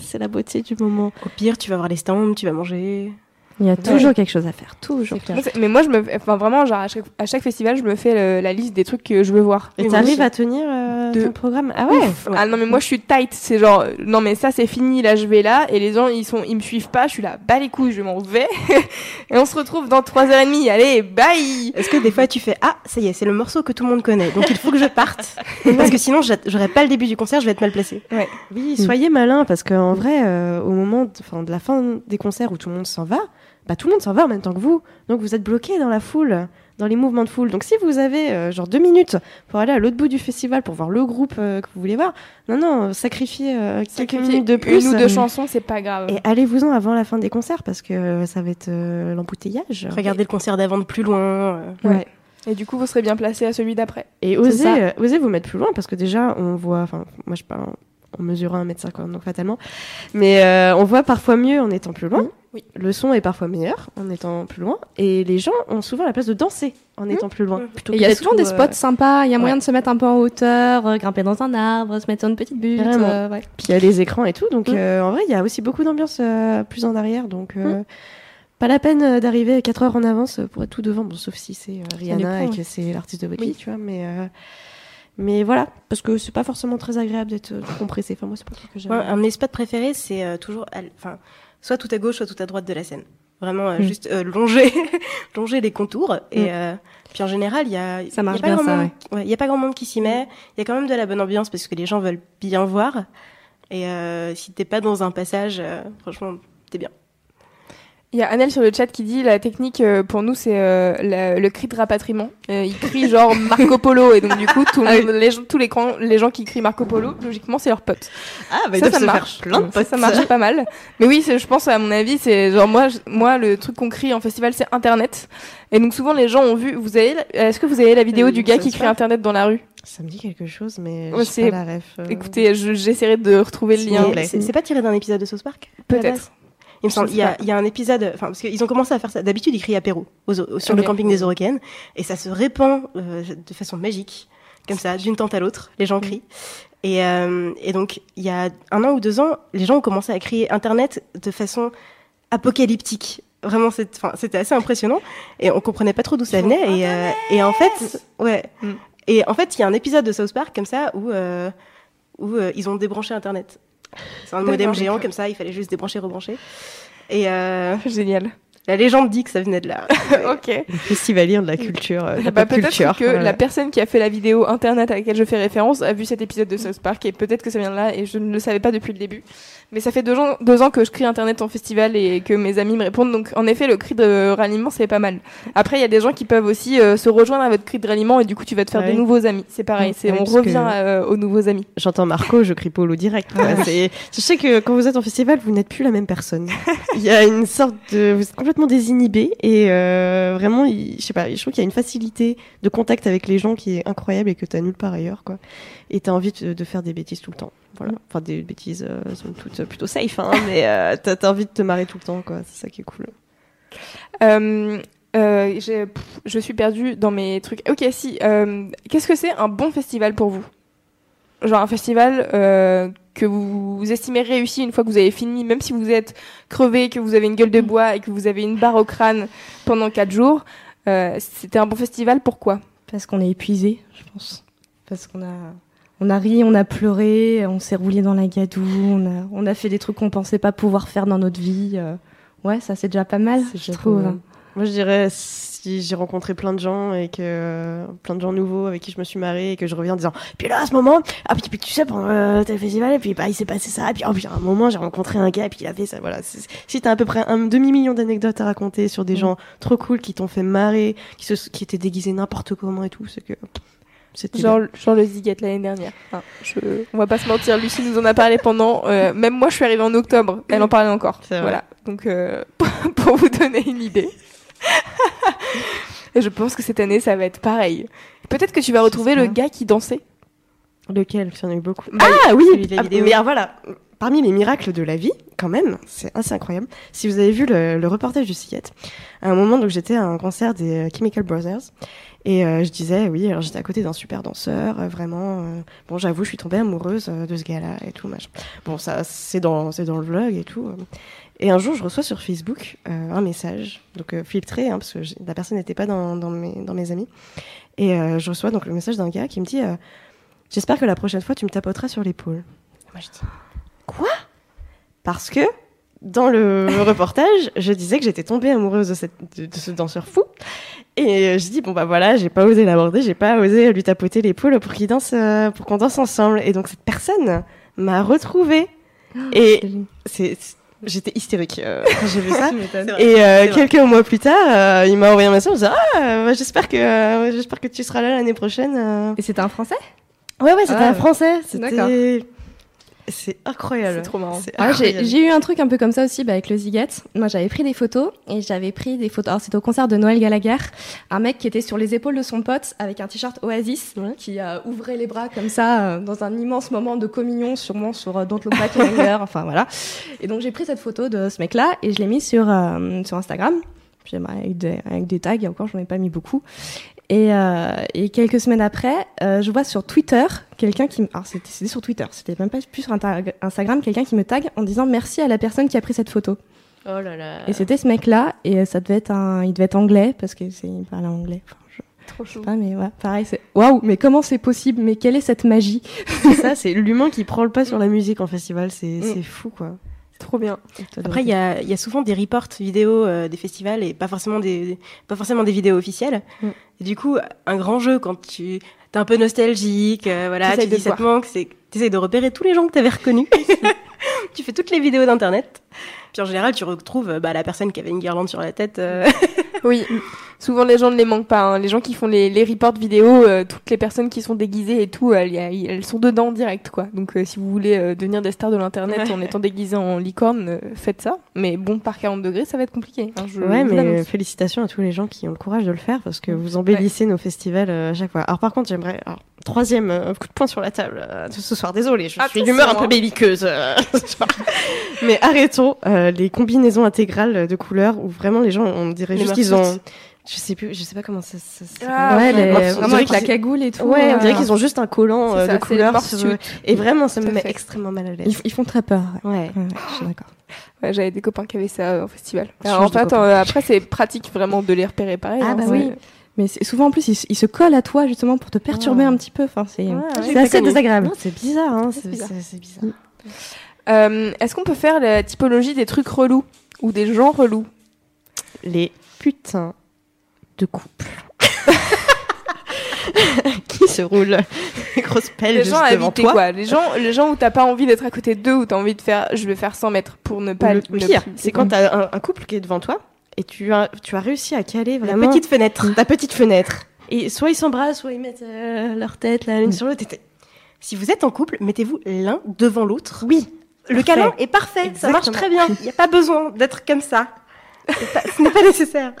C'est la beauté du moment. Au pire, tu vas voir les stands, tu vas manger. Il y a toujours quelque chose à faire, toujours. Mais moi je me, enfin vraiment genre à chaque, à chaque festival je me fais le- la liste des trucs que je veux voir. Et t'arrives à tenir euh, De ton programme? Ah ouais? Ah non mais moi je suis tight, c'est genre non mais ça c'est fini, là je vais là. Et les gens ils sont ils me suivent pas, je suis là bas les couilles, je m'en vais. (laughs) Et on se retrouve dans 3h30. Allez, bye. Est-ce que des fois tu fais Ah, ça y est, c'est le morceau que tout le monde connaît, donc il faut que je parte. (laughs) Parce que sinon, j'a- j'aurais pas le début du concert, je vais être mal placée. Oui, soyez malin parce qu'en vrai, euh, au moment de, enfin, de la fin des concerts où tout le monde s'en va, bah, tout le monde s'en va en même temps que vous. Donc vous êtes bloqué dans la foule, dans les mouvements de foule. Donc si vous avez euh, genre deux minutes pour aller à l'autre bout du festival pour voir le groupe euh, que vous voulez voir, non, non, sacrifiez euh, quelques minutes de plus. Une ou deux chansons, c'est pas grave. Et allez-vous-en avant la fin des concerts parce que euh, ça va être euh, l'embouteillage. Regardez le concert d'avant de plus loin. euh. Ouais. Et du coup, vous serez bien placé à celui d'après. Et osez, euh, osez vous mettre plus loin parce que déjà, on voit, enfin, moi je parle en mesurant 1m50, donc fatalement, mais euh, on voit parfois mieux en étant plus loin. Oui. Le son est parfois meilleur en étant plus loin. Et les gens ont souvent la place de danser en étant plus loin. plutôt Et que il y a souvent des euh, spots sympas, il y a moyen ouais. de se mettre un peu en hauteur, euh, grimper dans un arbre, se mettre sur une petite butte. Euh, ouais. Puis il y a les écrans et tout, donc Mm. euh, en vrai, il y a aussi beaucoup d'ambiance euh, plus en arrière, donc euh, pas la peine euh, d'arriver 4 heures en avance pour être tout devant, bon, sauf si c'est euh, Rihanna et que c'est l'artiste de votre Oui. vie, tu vois, mais euh, mais voilà, parce que c'est pas forcément très agréable d'être euh, compressé. Enfin moi, c'est pas le truc que j'aime. Un de mes spots préférés, c'est euh, toujours, enfin, soit tout à gauche, soit tout à droite de la scène. Vraiment, euh, Mm. juste euh, longer, (laughs) longer les contours. Et Mm. euh, puis en général, il y a, Ça marche il y a pas bien, grand ça, monde, ouais, y a pas grand monde qui s'y met. Il y a quand même de la bonne ambiance parce que les gens veulent bien voir. Et euh, si t'es pas dans un passage, euh, franchement, t'es bien. Il y a Anel sur le chat qui dit la technique euh, pour nous c'est euh, la- le cri de rapatriement. Euh, il crie (laughs) genre Marco Polo et donc du coup tout le Ah monde- les, gens- tous les, gens qui crient Marco Polo logiquement c'est leurs potes. Ah, bah, ils ça doivent ça se faire marche. plein de Ça, potes. ça marche pas mal. Mais oui c'est- je pense à mon avis c'est genre moi je- moi le truc qu'on crie en festival c'est Internet et donc souvent les gens ont vu vous avez la- est-ce que vous avez la vidéo Euh, du gars ça qui se crie fait. Internet dans la rue? Ça me dit quelque chose, mais Ouais, j'ai c'est- pas la ref. euh. Écoutez je- j'essaierai de retrouver le S'il lien. plaît. C'est c'est pas tiré d'un épisode de South Park? À la Peut-être. Il me semble, Je il sais y, a, pas. il y a un épisode, enfin, parce qu'ils ont commencé à faire ça. D'habitude, ils crient apéro aux- aux- sur le camping des Eurocaines, et ça se répand euh, de façon magique, comme ça, d'une tente à l'autre. Les gens crient. Et, euh, et donc, il y a un an ou deux ans, les gens ont commencé à crier Internet de façon apocalyptique. Vraiment, c'était assez impressionnant, et on comprenait pas trop d'où ça venait. Et, euh, et en fait, ouais. Mm. Et en fait, il y a un épisode de South Park comme ça où où euh, ils ont débranché Internet. C'est un modem géant comme ça, il fallait juste débrancher, rebrancher. Et euh, Génial. La légende dit que ça venait de là. (laughs) ok. Les festivaliers de la culture, euh, Bah, pop culture. peut-être que voilà. la personne qui a fait la vidéo internet à laquelle je fais référence a vu cet épisode de South Park et peut-être que ça vient de là et je ne le savais pas depuis le début. Mais ça fait deux ans, deux ans que je crie internet en festival et que mes amis me répondent. Donc en effet, le cri de ralliement, c'est pas mal. Après, il y a des gens qui peuvent aussi euh, se rejoindre à votre cri de ralliement et du coup, tu vas te faire Ouais. des nouveaux amis. C'est pareil, c'est Ouais, on que- revient euh, aux nouveaux amis. J'entends Marco, je crie Polo direct. Je sais que quand vous êtes en festival, vous n'êtes plus la même personne. (laughs) Il y a une sorte de, vous êtes complètement désinhibé et euh, vraiment, il- je sais pas, je trouve qu'il y a une facilité de contact avec les gens qui est incroyable et que t'as nulle part ailleurs, quoi. Et t'as envie de, de faire des bêtises tout le temps. Voilà. Enfin, des bêtises euh, sont toutes plutôt safe, hein, (laughs) mais euh, t'as t'as envie de te marrer tout le temps, quoi. C'est ça qui est cool. Euh, pff, je suis perdue dans mes trucs. Ok, si. Qu'est-ce que c'est un bon festival pour vous? Genre un festival que vous, vous estimez réussi une fois que vous avez fini, même si vous êtes crevé, que vous avez une gueule de bois et que vous avez une barre au crâne pendant quatre jours. euh, C'était un bon festival, pourquoi? Parce qu'on est épuisé, je pense. Parce qu'on a, on a ri, on a pleuré, on s'est roulé dans la gadoue, on a, on a fait des trucs qu'on pensait pas pouvoir faire dans notre vie. euh. Ouais, ça c'est déjà pas mal, je trouve. Moi, je dirais si j'ai rencontré plein de gens et que euh, plein de gens nouveaux avec qui je me suis marrée et que je reviens en disant puis là à ce moment ah puis, puis tu sais pendant euh, tel festival et puis bah il s'est passé ça et puis, oh, puis à un moment j'ai rencontré un gars et puis il a fait ça voilà si t'as à peu près un demi million d'anecdotes à raconter sur des Mm. gens trop cool qui t'ont fait marrer qui se qui étaient déguisés n'importe comment et tout c'est que Genre, genre le Ziget l'année dernière. Enfin, je... On va pas se mentir, Lucie nous en a parlé pendant. euh, même moi, je suis arrivée en octobre. Elle en parlait encore. Voilà. Donc, euh, (laughs) pour vous donner une idée. (laughs) Et je pense que cette année, ça va être pareil. Peut-être que tu vas retrouver le gars qui dansait. Lequel? Il y en a eu beaucoup. Bah, ah oui, de la ah, mais alors voilà, parmi les miracles de la vie, quand même, c'est assez incroyable. Si vous avez vu le, le reportage du Sillette, à un moment, donc j'étais à un concert des euh, Chemical Brothers. Et euh, je disais, oui, alors j'étais à côté d'un super danseur, euh, vraiment. euh, bon, j'avoue, je suis tombée amoureuse de ce gars-là et tout, machin. Bon, ça, c'est dans, c'est dans le vlog et tout. Euh. Et un jour, je reçois sur Facebook euh, un message, donc euh, filtré, hein, parce que la personne n'était pas dans, dans, mes, dans mes amis. Et euh, je reçois donc le message d'un gars qui me dit, euh, j'espère que la prochaine fois, tu me tapoteras sur l'épaule. Et Moi, je dis, quoi? Parce que dans le (laughs) reportage, je disais que j'étais tombée amoureuse de, cette, de, de ce danseur fou. Et euh, je dis bon bah voilà, j'ai pas osé l'aborder, j'ai pas osé lui tapoter l'épaule pour qu'il danse, euh, pour qu'on danse ensemble. Et donc cette personne m'a retrouvée. Et c'est, c'est- j'étais hystérique euh, (laughs) quand j'ai vu ça. Et euh, vrai. quelques mois plus tard, euh, il m'a envoyé un message en disant ah j'espère que euh, j'espère que tu seras là l'année prochaine. euh. Et c'était un français? Ouais ouais, c'était Ah, un français. d'accord. C'est incroyable. C'est trop marrant. J'ai eu un truc un peu comme ça aussi bah, avec le Ziget. Moi, j'avais pris des photos et j'avais pris des photos. Alors, c'était au concert de Noël Gallagher. Un mec qui était sur les épaules de son pote avec un t-shirt Oasis qui euh, ouvrait les bras comme ça euh, dans un immense moment de communion, sûrement sur euh, Don't Look Back in Anger. (laughs) Enfin, voilà. Et donc, j'ai pris cette photo de ce mec-là et je l'ai mis sur, euh, sur Instagram. Puis, bah, avec, des, avec des tags, et encore, j'en ai pas mis beaucoup. Et, euh, et quelques semaines après, euh, je vois sur Twitter quelqu'un qui, me- alors c'était sur Twitter, c'était même pas plus sur Instagram, quelqu'un qui me tag en disant merci à la personne qui a pris cette photo. Oh là là. Et c'était ce mec-là, et ça devait être un, il devait être anglais parce que c'est, il parlait anglais. Enfin, je, Trop sais pas, mais ouais, pareil, c'est waouh, mais comment c'est possible? Mais quelle est cette magie? C'est ça, c'est l'humain qui prend le pas sur la musique en festival. C'est Mm. c'est fou quoi. Trop bien. Après, il y a, y a souvent des reports vidéo euh, des festivals et pas forcément des, pas forcément des vidéos officielles. Mm. Et du coup, un grand jeu quand tu es un peu nostalgique, euh, voilà, T'essayes tu dis ça te manque, c'est tu essayes de repérer tous les gens que tu avais reconnus. (laughs) (laughs) tu fais toutes les vidéos d'internet. Puis en général, tu retrouves bah, la personne qui avait une guirlande sur la tête. euh, Oui, (laughs) souvent les gens ne les manquent pas. hein. Les gens qui font les, les reports vidéo, euh, toutes les personnes qui sont déguisées et tout, elles, y a- elles sont dedans direct quoi. Donc euh, si vous voulez euh, devenir des stars de l'internet Ouais. en étant déguisé en licorne, euh, faites ça. Mais bon, par 40 degrés, ça va être compliqué. hein, je Ouais, mais félicitations à tous les gens qui ont le courage de le faire parce que vous embellissez nos festivals euh, à chaque fois. Alors par contre, j'aimerais alors, troisième euh, coup de poing sur la table euh, ce soir. Désolée, je suis d'humeur un peu hein. belliqueuse. euh, (laughs) ce soir. mais arrêtons euh, les combinaisons intégrales de couleurs où vraiment les gens on dirait Les juste qu'ils ont je sais plus, je sais pas comment ça, ça, ça Ah, Ouais, les-. On dirait la cagoule et tout. Ouais, on euh, dirait qu'ils ont juste un collant euh, ça, de les sur- Et vraiment, ça me Tout met fait. extrêmement mal à l'aise. ils font très peur. Ouais, Ouais. Ouais, je suis d'accord. Ouais, J'avais des copains qui avaient ça euh, au festival. Alors, en fait, euh, après c'est pratique vraiment de les repérer pareil. Ah, hein, bah oui. Mais souvent en plus, ils, se- ils se collent à toi justement pour te perturber Ah. un petit peu. Enfin, c'est Ouais, c'est ouais, assez désagréable. Non, c'est bizarre, hein, C'est bizarre. c'est- bizarre. Est-ce qu'on peut faire la typologie des trucs relous ou des gens relous? Les putains de couple. (laughs) qui se roulent des (laughs) grosses pelles Les juste gens à devant toi. quoi Les gens, les gens où t'as pas envie d'être à côté d'eux, où t'as envie de faire, je vais faire 100 mètres pour ne pas le ne pire, c'est quand t'as un, un couple qui est devant toi et tu as, tu as réussi à caler la vraiment petite fenêtre. ta petite fenêtre. Et soit ils s'embrassent, soit ils mettent euh, leur tête l'une sur l'autre. Si vous êtes en couple, mettez-vous l'un devant l'autre. Oui, Le Parfait. câlin est parfait, ça marche très bien. Il n'y a pas besoin d'être comme ça. Ce n'est pas nécessaire.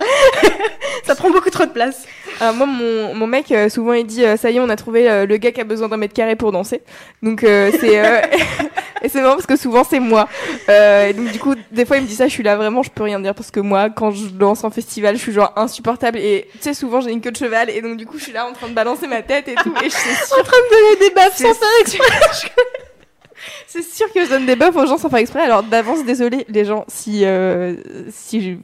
(laughs) ça prend beaucoup trop de place. Alors moi, mon, mon mec, euh, souvent, il dit, euh, ça y est, on a trouvé euh, le gars qui a besoin d'un mètre carré pour danser. Donc euh, c'est euh, (laughs) et c'est marrant parce que souvent c'est moi. Euh, et donc du coup, des fois, il me dit ça, je suis là vraiment, je peux rien dire parce que moi, quand je danse en festival, je suis genre insupportable et tu sais, souvent j'ai une queue de cheval et donc du coup, je suis là en train de balancer ma tête et tout et je suis sûre (laughs) En train de donner des baffes sans faire. C'est sûr que je donne des buffs aux gens sans faire exprès. Alors d'avance, désolé les gens, si euh, si je-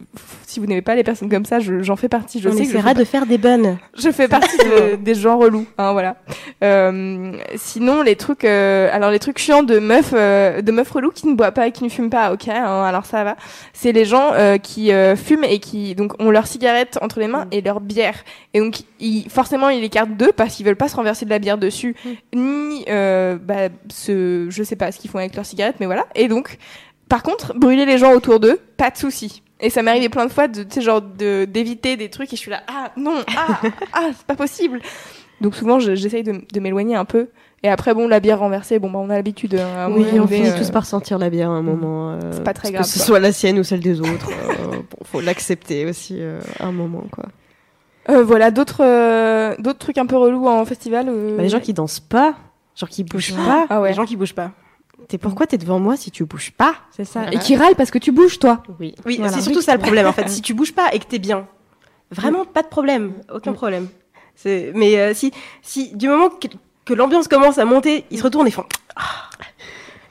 si vous n'aimez pas les personnes comme ça, je- j'en fais partie. Je On sais que je essaiera de faire des bonnes. (laughs) je fais partie de- (laughs) des gens relous. Hein, voilà. Euh, sinon les trucs, euh, alors les trucs chiants de meufs euh, de meufs relous qui ne boivent pas et qui ne fument pas, ok. hein, alors ça va. C'est les gens euh, qui euh, fument et qui donc ont leur cigarette entre les mains et leur bière. Et donc ils, forcément ils écartent deux parce qu'ils veulent pas se renverser de la bière dessus, ni euh, bah, ce, je sais pas ce qu'ils font avec leur cigarette, mais voilà. Et donc, par contre, brûler les gens autour d'eux, pas de souci. Et ça m'est arrivé plein de fois de, sais, genre, de, d'éviter des trucs et je suis là, ah, non, ah, (laughs) ah, c'est pas possible. Donc souvent, j'essaye de, de m'éloigner un peu. Et après, bon, la bière renversée, bon, bah, on a l'habitude. hein, Oui, on finit euh, tous par sentir la bière à un moment. euh, C'est pas très que grave, ce quoi. soit la sienne ou celle des autres. euh, bon, faut l'accepter aussi euh, à un moment, quoi. euh, voilà, d'autres euh, d'autres trucs un peu relous en festival. euh, Bah, les gens qui dansent pas, genre qui bougent pas. Ah ouais. Les gens qui bougent pas. T'es pourquoi t'es devant moi si tu bouges pas C'est ça. Voilà. Et qui râle parce que tu bouges, toi? Oui. Oui, Voilà. c'est surtout ça le problème en fait. (laughs) Si tu bouges pas et que t'es bien, vraiment pas de problème, aucun problème. C'est mais euh, si si du moment que, que l'ambiance commence à monter, ils se retournent et font Ah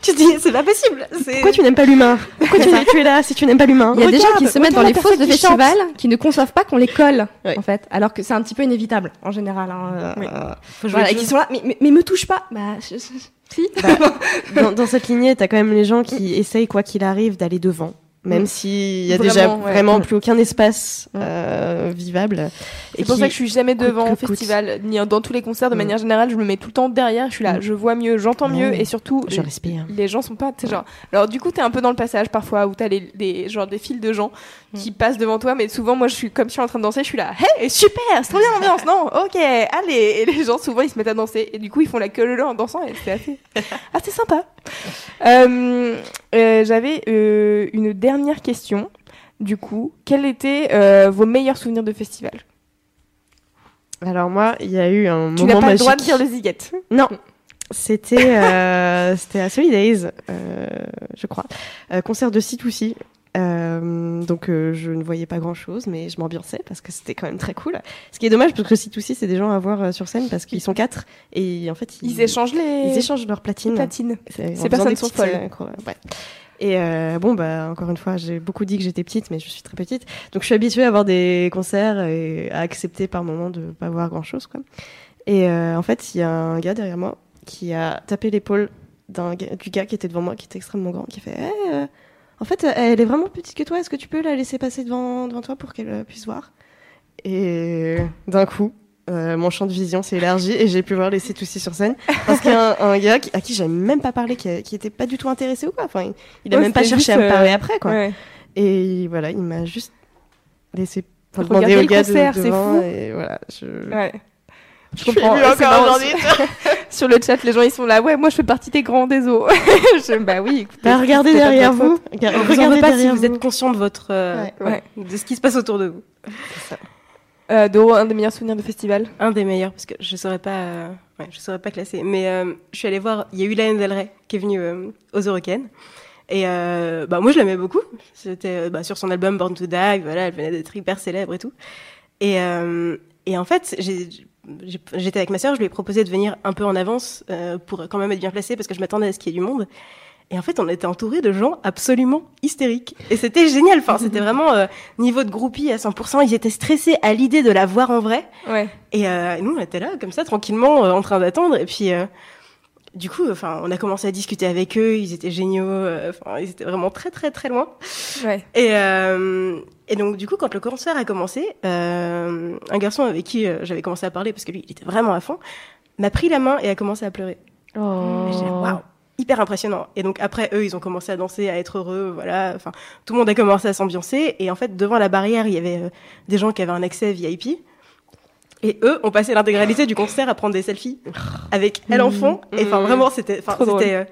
Tu te dis c'est pas possible. C'est Pourquoi tu n'aimes pas l'humain? Pourquoi tu, (laughs) tu es là si tu n'aimes pas l'humain? Il y a des gens qui se mettent dans les la fausses de festival qui ne conçoivent pas qu'on les colle, en fait. Alors que c'est un petit peu inévitable, en général. hein, euh, Oui. euh, Faut jouer voilà, et qui sont là, mais, mais, mais me touche pas. Bah, je- je- si. dans, dans cette lignée, t'as quand même les gens qui essayent, quoi qu'il arrive, d'aller devant. Même Mm. s'il y a Vraiment, déjà ouais. vraiment plus aucun espace Mm. euh, vivable. C'est pour ça que je suis jamais devant coûte. festival, ni dans tous les concerts de Mm. manière générale. Je me mets tout le temps derrière. Je suis là, Mm. je vois mieux, j'entends mieux, et surtout, je respire. les gens sont pas, genre. Alors du coup, t'es un peu dans le passage parfois où t'as les, les genre des files de gens qui passent devant toi, mais souvent moi je suis comme si je suis en train de danser, je suis là, hey super, c'est trop bien l'ambiance, non Ok, allez. Et les gens souvent ils se mettent à danser et du coup ils font la queue leu en dansant et c'est assez, (laughs) assez sympa. Euh, euh, J'avais euh, une dernière question. Du coup, quels étaient vos meilleurs souvenirs de festival? Alors moi, il y a eu un Tu n'as moment pas le magique. droit de dire le ziget. Non. C'était c'était à Solidays, je crois. Concert de C2C. Euh, donc euh, je ne voyais pas grand chose, mais je m'ambiançais parce que c'était quand même très cool. Ce qui est dommage parce que C2C c'est des gens à voir euh, sur scène parce qu'ils sont quatre et en fait Ils échangent les, ils échangent leurs les platines. platines. Ces personnes sont folles. euh, ouais. Et euh, bon, bah, encore une fois, j'ai beaucoup dit que j'étais petite, mais je suis très petite. Donc, je suis habituée à avoir des concerts et à accepter par moment de pas voir grand chose, quoi. Et euh, en fait, il y a un gars derrière moi qui a tapé l'épaule du gars qui était devant moi, qui était extrêmement grand, qui fait Eh, euh, En fait, elle est vraiment plus petite que toi, est-ce que tu peux la laisser passer devant, devant toi pour qu'elle euh, puisse voir? Et d'un coup, euh, mon champ de vision s'est élargi et j'ai pu voir les C2C sur scène parce qu'il y a un, un gars qui- à qui j'avais même pas parlé, qui, qui était pas du tout intéressé ou quoi. Enfin, il, il a Ouais, même pas cherché à me parler euh, après, quoi. Ouais. Et voilà, il m'a juste laissé enfin, demander au le gars de- concert, c'est devant fou. et voilà. Je, Ouais. Je comprends. encore marrant, aujourd'hui. (laughs) Sur le chat, les gens ils sont là. Ouais, moi je fais partie des grands des eaux. (laughs) Je- bah oui. écoutez, Bah, regardez de derrière vous. faute. Regarde- On vous Regardez pas si derrière vous êtes conscient de votre euh, Ouais. Ouais. de ce qui se passe autour de vous. Euh, Doro, un des meilleurs souvenirs de festival. Un des meilleurs parce que je saurais pas, euh, ouais, je saurais pas classer. Mais euh, je suis allée voir. Il y a eu Lana Del Rey qui est venue euh, aux Eurocaines. Et euh, bah moi je l'aimais beaucoup. C'était bah, sur son album Born to Die. Voilà, elle venait d'être hyper célèbre et tout. Et euh, et en fait j'ai- j'étais avec ma sœur. Je lui ai proposé de venir un peu en avance euh, pour quand même être bien placée parce que je m'attendais à ce qu'il y ait du monde. Et en fait, on était entouré de gens absolument hystériques. Et c'était génial. Enfin, c'était (laughs) vraiment euh, niveau de groupie à 100%. Ils étaient stressés à l'idée de la voir en vrai. Ouais. Et euh, nous, on était là, comme ça, tranquillement, euh, en train d'attendre. Et puis, euh, du coup, enfin, on a commencé à discuter avec eux. Ils étaient géniaux. euh, Enfin, ils étaient vraiment très, très, très loin. Ouais. Et, euh, et donc, du coup, quand le concert a commencé, euh, un garçon avec qui euh, j'avais commencé à parler, parce que lui, il était vraiment à fond, m'a pris la main et a commencé à pleurer. Oh. Waouh, hyper impressionnant. Et donc après, eux, ils ont commencé à danser, à être heureux, voilà. Enfin, tout le monde a commencé à s'ambiancer. Et en fait, devant la barrière, il y avait euh, des gens qui avaient un accès VIP. Et eux ont passé l'intégralité du concert à prendre des selfies avec elle en fond. Et enfin, vraiment, c'était, c'était euh,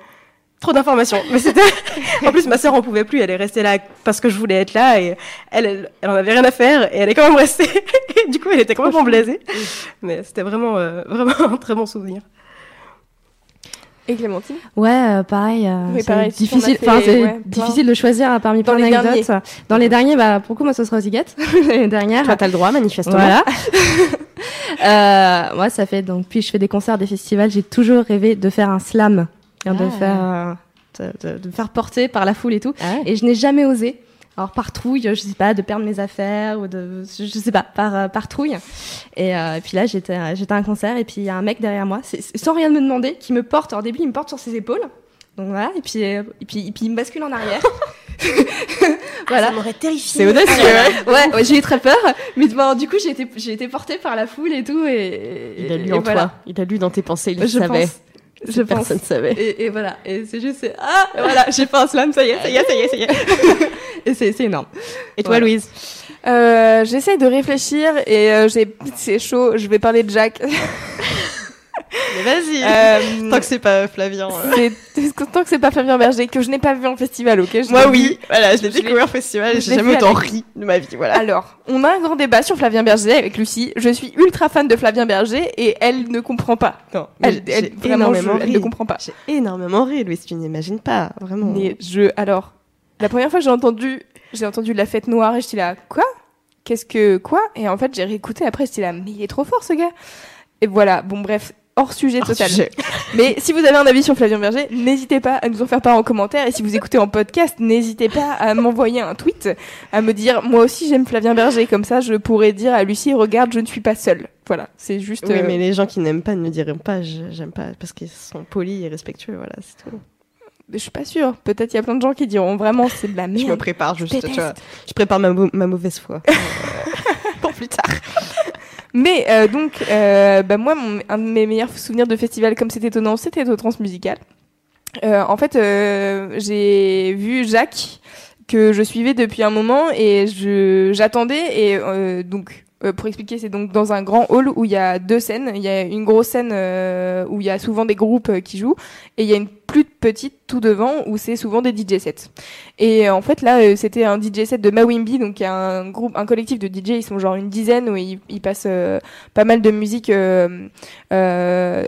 trop d'informations. Mais c'était, (laughs) en plus, ma sœur en pouvait plus. Elle est restée là parce que je voulais être là et elle, elle, elle en avait rien à faire et elle est quand même restée. (laughs) Du coup, elle était complètement blasée. Mais c'était vraiment, euh, vraiment (laughs) un très bon souvenir. Et Clémentine? Ouais, euh, pareil. euh, Oui, pareil, difficile. fait, Enfin, c'est ouais, difficile de choisir parmi Dans plein les d'anecdotes. Dans les derniers, bah, pour coup, moi, ce sera aux Ziguettes, (laughs) les dernières. Toi, t'as le droit, manifestement. Voilà. (laughs) euh, moi, ça fait donc, puis je fais des concerts, des festivals, j'ai toujours rêvé de faire un slam, de Ah. faire, euh, de, de- de me faire porter par la foule et tout. Ah ouais. Et je n'ai jamais osé. Alors par trouille, je sais pas, de perdre mes affaires ou de, je sais pas, par euh, par trouille. Et, euh, et puis là, j'étais euh, j'étais à un concert et puis il y a un mec derrière moi, c'est- sans rien me demander, qui me porte. Alors au début, il me porte sur ses épaules. Donc voilà, et puis et puis et puis il me bascule en arrière. (laughs) voilà. Ça m'aurait terrifié. C'est audacieux, ouais. Ouais, ouais, j'ai eu très peur, mais bon, du coup j'ai été j'ai été portée par la foule et tout et Il a lu et en voilà. toi. Il a lu dans tes pensées. Il Je savait. pense. Je pense. Personne savait. Et, et voilà, et c'est juste c'est- ah voilà, j'ai fait un slam, ça y est, ça y est, ça y est, ça y est. (laughs) et c'est c'est énorme. Et toi, Voilà. Louise? Euh, J'essaye de réfléchir et euh, j'ai c'est chaud. Je vais parler de Jack. (laughs) Mais vas-y. Euh, (laughs) tant que c'est pas Flavien. Euh. Tant que c'est pas Flavien Berger que je n'ai pas vu en festival, ok Moi oui. Voilà, je l'ai découvert en festival. J'ai jamais autant ri de ma vie. Voilà. Alors, on a un grand débat sur Flavien Berger avec Lucie. Je suis ultra fan de Flavien Berger et elle ne comprend pas. Non. Elle, elle vraiment, elle ne comprend pas. J'ai énormément ri, Louise. Tu n'imagines pas, vraiment. Mais je, alors, la première fois j'ai entendu, j'ai entendu la fête noire et j'étais là, quoi? Qu'est-ce que quoi? Et en fait, j'ai réécouté après, j'étais là, mais il est trop fort ce gars. Et voilà, bon bref, hors sujet total. Mais si vous avez un avis sur Flavien Berger, n'hésitez pas à nous en faire part en commentaire. Et si vous écoutez en podcast, n'hésitez pas à m'envoyer un tweet, à me dire moi aussi j'aime Flavien Berger. Comme ça, je pourrais dire à Lucie regarde, je ne suis pas seule. Voilà, c'est juste. Oui, mais euh, les gens qui n'aiment pas ne diront pas j'aime pas parce qu'ils sont polis et respectueux. Voilà, c'est tout. Mais je suis pas sûre. Peut-être il y a plein de gens qui diront vraiment c'est de la merde. Je me prépare juste. Tu vois, je prépare ma, ma mauvaise foi (laughs) pour plus tard. Mais euh, donc, euh, bah moi, un de mes meilleurs souvenirs de festival, comme c'était étonnant, c'était au Transmusical. Euh, en fait, euh, j'ai vu Jacques que je suivais depuis un moment et j'attendais et euh, donc euh, pour expliquer, c'est donc dans un grand hall où il y a deux scènes. Il y a une grosse scène euh, où il y a souvent des groupes qui jouent, et il y a une plus petite tout devant où c'est souvent des DJ sets. Et en fait là, c'était un DJ set de Mawimbi, donc il y a un groupe, un collectif de DJ. Ils sont genre une dizaine où ils, ils passent pas mal de musique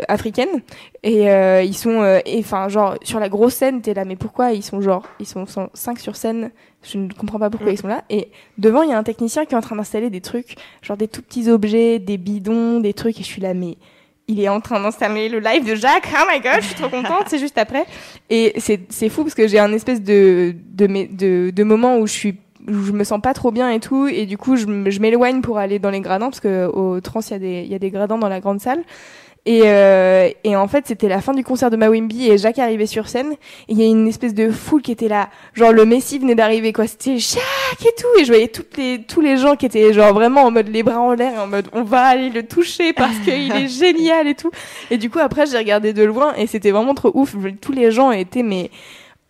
africaine. Et ils sont, enfin genre sur la grosse scène, t'es là, mais pourquoi ils sont genre, ils sont cinq sur scène? Je ne comprends pas pourquoi mm. ils sont là. Et devant, il y a un technicien qui est en train d'installer des trucs, genre des tout petits objets, des bidons, des trucs. Et je suis là, mais il est en train d'installer le live de Jacques. Oh my god, je suis trop contente. c'est juste après. Et c'est, fou parce que j'ai un espèce de, de, de, de moment où je suis je me sens pas trop bien et tout et du coup je m'éloigne pour aller dans les gradins parce que au trans il y a des il y a des gradins dans la grande salle et, euh, et en fait, c'était la fin du concert de Mawimbi et Jacques arrivait sur scène. Il y a une espèce de foule qui était là. Genre, le Messi venait d'arriver, quoi. C'était Jacques et tout. Et je voyais toutes les, tous les gens qui étaient genre vraiment en mode les bras en l'air, en mode on va aller le toucher parce qu'il est (laughs) génial et tout. Et du coup, après, j'ai regardé de loin et c'était vraiment trop ouf. Tous les gens étaient, mais,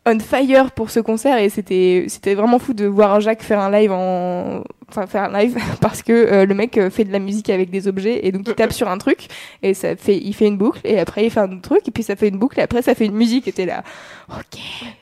on fire pour ce concert et c'était c'était vraiment fou de voir Jacques faire un live en enfin faire un live (laughs) parce que euh, le mec euh, fait de la musique avec des objets et donc il tape sur un truc et ça fait il fait une boucle et après il fait un autre truc et puis ça fait une boucle et après ça fait une musique et t'es là ok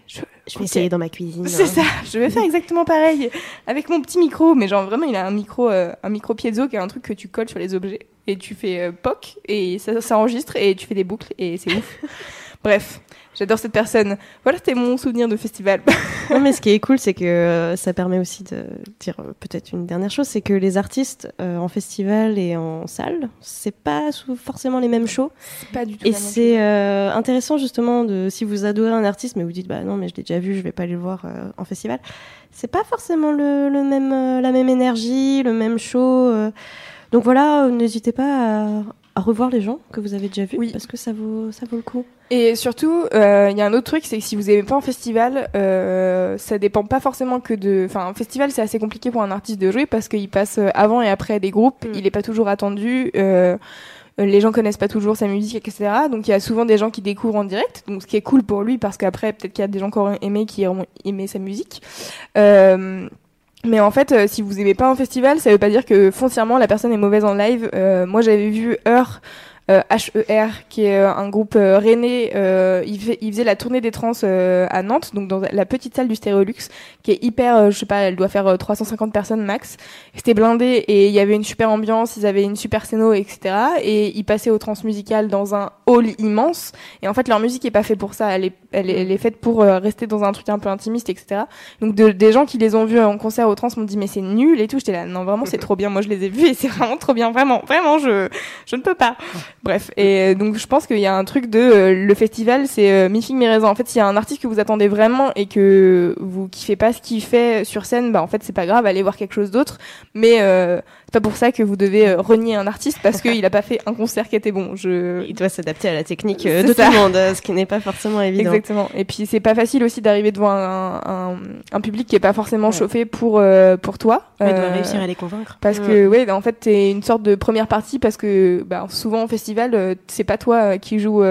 je, je vais essayer dans ma cuisine c'est hein. ça je vais faire exactement pareil avec mon petit micro mais genre vraiment il a un micro euh, un micro piezo qui est un truc que tu colles sur les objets et tu fais poc et ça, ça enregistre et tu fais des boucles et c'est ouf (laughs) bref J'adore cette personne. Voilà, c'était mon souvenir de festival. (laughs) non, mais ce qui est cool, c'est que euh, ça permet aussi de dire euh, peut-être une dernière chose, c'est que les artistes euh, en festival et en salle, c'est pas forcément les mêmes shows. Pas du tout. Et c'est intéressant justement de si vous adorez un artiste, mais vous dites bah non, mais je l'ai déjà vu, je vais pas aller le voir en festival. C'est pas forcément le, le même la même énergie, le même show. donc voilà, n'hésitez pas à, à revoir les gens que vous avez déjà vus oui. parce que ça vaut ça vaut le coup. Et surtout, euh, il y a un autre truc, c'est que si vous n'aimez pas un festival, euh, ça dépend pas forcément que de. Enfin, un festival, c'est assez compliqué pour un artiste de jouer parce qu'il passe euh, avant et après des groupes. Mm. Il est pas toujours attendu. Euh, les gens connaissent pas toujours sa musique, etc. Donc il y a souvent des gens qui découvrent en direct, donc ce qui est cool pour lui parce qu'après peut-être qu'il y a des gens qui auront aimé qui auront aimé sa musique. Euh, mais en fait, euh, si vous aimez pas un festival, ça veut pas dire que foncièrement la personne est mauvaise en live. Euh, moi, j'avais vu Heure HER, euh, qui est euh, un groupe euh, rennais. il, il, faisait la tournée des trans à Nantes, donc dans la petite salle du Stéréolux, qui est hyper, je sais pas, elle doit faire 350 personnes max. C'était blindé et il y avait une super ambiance, ils avaient une super scéno, etc. Et ils passaient au trans musical dans un hall immense. Et en fait, leur musique est pas faite pour ça. Elle est, elle est, elle est faite pour rester dans un truc un peu intimiste, etc. Donc de, des gens qui les ont vus en concert au trans m'ont dit mais c'est nul et tout. J'étais là non vraiment c'est (laughs) trop bien. Moi je les ai vus et c'est vraiment trop bien. Vraiment, vraiment je, je ne peux pas. Bref, et euh, donc je pense qu'il y a un truc de euh, le festival, c'est euh, mi raisons. En fait, s'il y a un artiste que vous attendez vraiment et que vous kiffez pas ce qu'il fait sur scène, bah en fait c'est pas grave, allez voir quelque chose d'autre. Mais euh, pas pour ça que vous devez euh, renier un artiste parce qu'il a pas fait un concert qui était bon. Je... Il doit s'adapter à la technique de tout le monde, ce qui n'est pas forcément évident. Exactement. Et puis c'est pas facile aussi d'arriver devant un, un, un, public qui est pas forcément chauffé pour pour toi. Mais doit réussir à les convaincre. Parce que ouais, en fait t'es une sorte de première partie parce que bah, souvent au festival c'est pas toi qui joue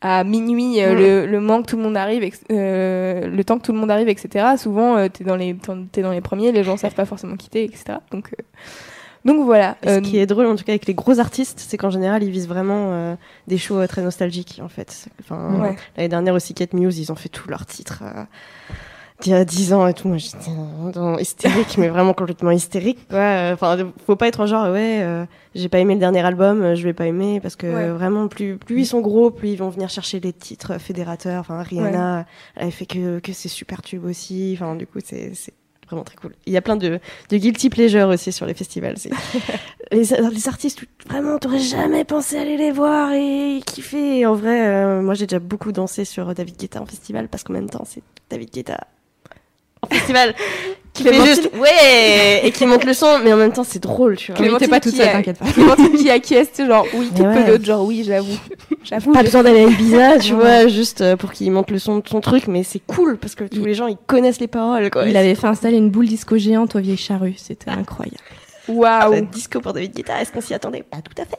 à minuit, Mm. le, le moment que tout le monde arrive, euh, le temps que tout le monde arrive, etc. Souvent, euh, t'es dans les t'es dans les premiers, les gens savent pas forcément quitter, etc. Donc euh, donc voilà. Ce Euh, qui est drôle, en tout cas, avec les gros artistes, c'est qu'en général, ils visent vraiment euh, des shows euh, très nostalgiques, en fait. Enfin, Ouais. l'année dernière aussi, Cat Muse, ils ont fait tous leurs titres euh, d'il y a 10 ans et tout. Moi, j'étais hystérique, mais vraiment complètement hystérique. quoi. Euh, Enfin, faut pas être genre, ouais, euh, j'ai pas aimé le dernier album, euh, je vais pas aimer, parce que Ouais. vraiment, plus, plus ils sont gros, plus ils vont venir chercher les titres fédérateurs. Enfin, Rihanna, elle avait fait que, que ses super tubes aussi. Enfin, du coup, c'est c'est vraiment très cool. Il y a plein de, de guilty pleasure aussi sur les festivals. (laughs) Les, les artistes, vraiment, t'aurais jamais pensé aller les voir et kiffer. Et en vrai, euh, moi, j'ai déjà beaucoup dansé sur David Guetta en festival parce qu'en même temps, c'est David Guetta en festival (laughs) qui fait juste ouais et qui monte le son, mais en même temps, c'est drôle, tu vois. Clémentine pas toute seule, a- t'inquiète pas. (laughs) Clémentine qui acquiesce, genre oui, tout peu d'autres, genre oui, j'avoue. J'avoue. Pas besoin d'aller à Ibiza, (laughs) tu vois, juste euh, pour qu'il monte le son de son truc, mais c'est cool parce que tous les gens ils connaissent les paroles. Quoi. Il avait fait installer une boule disco géante aux vieilles charrues, c'était incroyable. Waouh. Ah, disco pour David Guetta, est-ce qu'on s'y attendait? Pas tout à fait.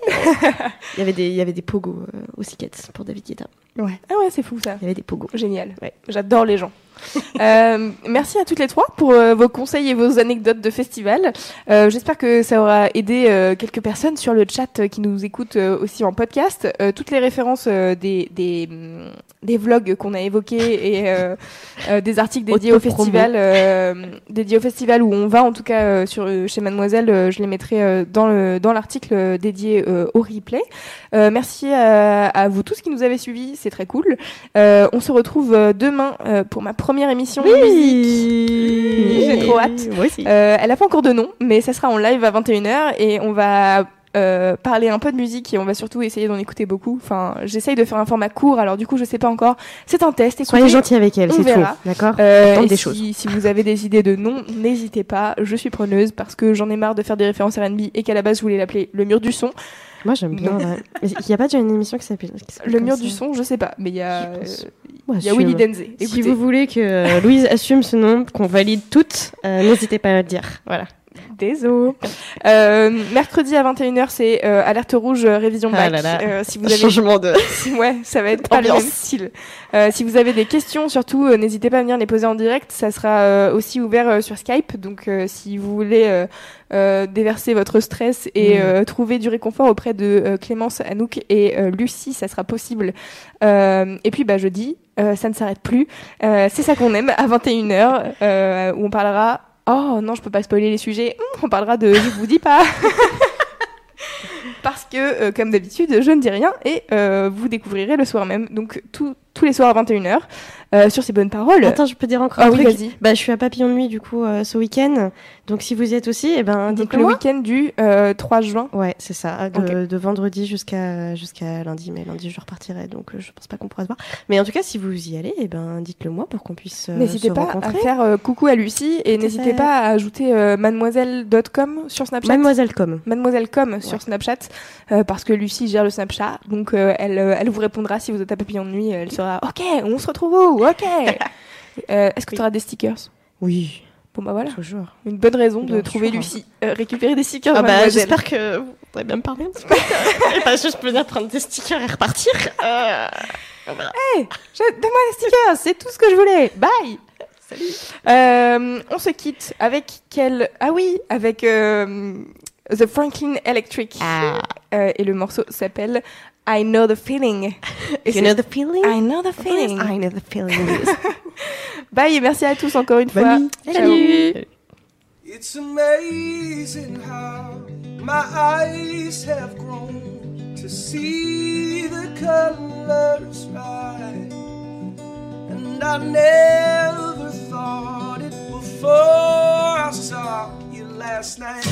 (laughs) il y avait des, il y avait des pogos euh, aux Sickets pour David Guetta. Ouais. Ah ouais, c'est fou ça. Il y avait des pogos. Génial. Ouais. J'adore les gens. (laughs) Euh, merci à toutes les trois pour euh, vos conseils et vos anecdotes de festival. Euh, J'espère que ça aura aidé quelques personnes sur le chat qui nous écoutent aussi en podcast. Toutes les références des, des, hum, des vlogs qu'on a évoqués et des articles dédiés au festival, dédiés au festival où on va en tout cas sur chez Mademoiselle, je les mettrai dans le dans l'article dédié au replay. Merci à, à vous tous qui nous avez suivis, c'est très cool. On se retrouve demain pour ma première émission musique. J'ai trop hâte. Moi aussi. Euh, elle a pas encore de nom, mais ça sera en live à 21h et on va euh, parler un peu de musique et on va surtout essayer d'en écouter beaucoup. Enfin, j'essaye de faire un format court, alors du coup, je sais pas encore. C'est un test. Écoutez, Soyez gentil avec elle, c'est tout. D'accord euh, des si, choses. si vous avez des idées de noms, n'hésitez pas. Je suis preneuse parce que j'en ai marre de faire des références R&B et qu'à la base je voulais l'appeler le mur du son. Moi j'aime bien. (laughs) Il n'y a pas déjà une émission qui s'appelle Le mur ça du son, je sais pas, mais il y a, Il y a. Willy Denze. Si vous voulez que euh, Louise assume ce nom, qu'on valide toutes, euh, n'hésitez pas à le dire. Voilà. Désolé. Euh, mercredi à 21h, c'est euh, alerte rouge euh, révision Ah bac. là là. Euh, si vous avez Changement de. (laughs) ouais, ça va être pas le même style. Euh, si vous avez des questions, surtout, euh, n'hésitez pas à venir les poser en direct. Ça sera euh, aussi ouvert euh, sur Skype. Donc, euh, si vous voulez euh, euh, déverser votre stress et Mm. euh, trouver du réconfort auprès de Clémence, Anouk et euh, Lucie, ça sera possible. Euh, et puis, bah, jeudi, euh, ça ne s'arrête plus. Euh, c'est ça qu'on aime à 21h, euh, où on parlera. Oh non, je peux pas spoiler les sujets. Hum, on parlera de Je vous dis pas. (laughs) Parce que, euh, comme d'habitude, je ne dis rien et euh, vous découvrirez le soir même. Donc, tout- tous les soirs à 21h. euh, sur ces bonnes paroles. Attends, je peux dire encore ah un oui, truc. vas-y. Bah, je suis à Papillon de Nuit du coup euh, ce week-end. Donc si vous y êtes aussi, eh ben Donc, le week-end du euh, 3 juin. Ouais, c'est ça, de, vendredi jusqu'à jusqu'à lundi, mais lundi je repartirai, donc euh, je pense pas qu'on pourra se voir. Mais en tout cas, si vous y allez, eh ben dites-le moi pour qu'on puisse euh, N'hésitez pas rencontrer. à faire euh, coucou à Lucie et n'hésitez pas à ajouter euh, mademoiselle.com sur Snapchat. Mademoiselle Com. Mademoiselle.com sur Snapchat euh, parce que Lucie gère le Snapchat. Donc, euh, elle, euh, elle vous répondra si vous êtes à Papillon de Nuit. Elle sera OK, on se retrouve où OK. (laughs) Euh, Est-ce que tu auras des stickers? Oui, Bon, bah voilà. toujours. Une bonne raison de trouver sûr. Lucie. Euh, récupérer des stickers. Ah bah j'espère que vous pourrez bien me parler un petit peu. (laughs) et pas juste venir prendre des stickers et repartir. Euh, voilà. Je- Donne-moi les stickers, c'est tout ce que je voulais. Bye. Salut. Euh, on se quitte avec quel Ah oui, avec The Franklin Electric. Euh, et le morceau s'appelle I Know the Feeling. (laughs) Et You c'est- know the feeling? I Know the Feeling. I know the feeling. (laughs) Bye et merci à tous encore une fois. Bonne nuit. It's amazing how my eyes have grown to see the colors right. And I never thought it before I saw you last night.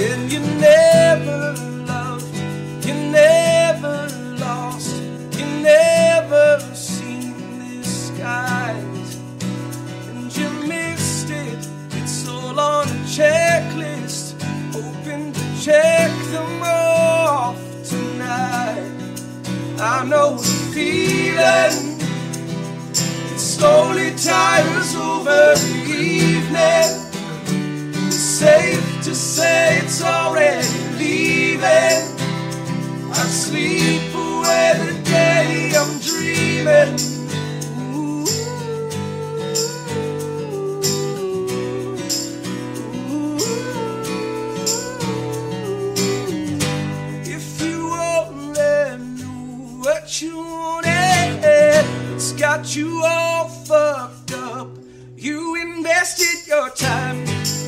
And you never loved, you never lost, you never seen this skies. And you missed it, it's all on a checklist. Hoping to check them off tonight. I know the feeling, it slowly tires over the evening. Safe to say it's already leaving. I sleep away the day I'm dreaming. If you only knew what you wanted, it's got you all fucked up. You invested your time,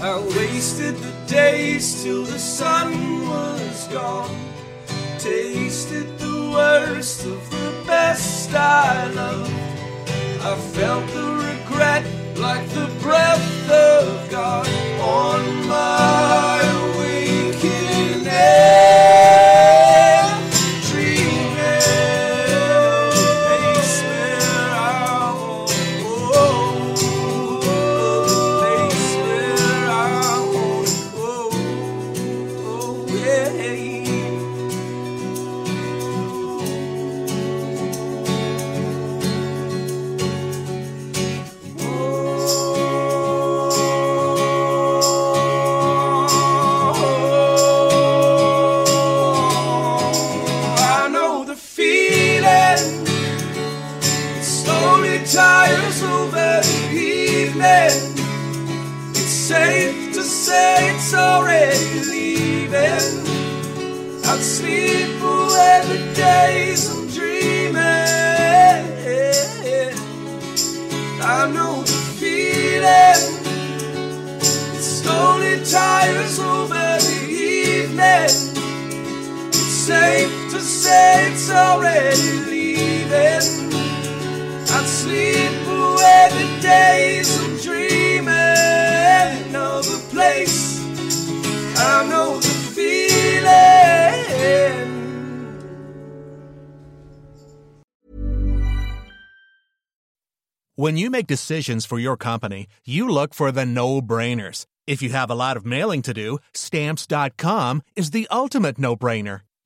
I wasted the days till the sun was gone. Tasted the worst of the best I loved. I felt the regret like the breath of God on my already leaving. I'd sleep away the days dreaming of a place. I know the feeling. When you make decisions for your company, you look for the no brainers. If you have a lot of mailing to do, stamps.com is the ultimate no brainer.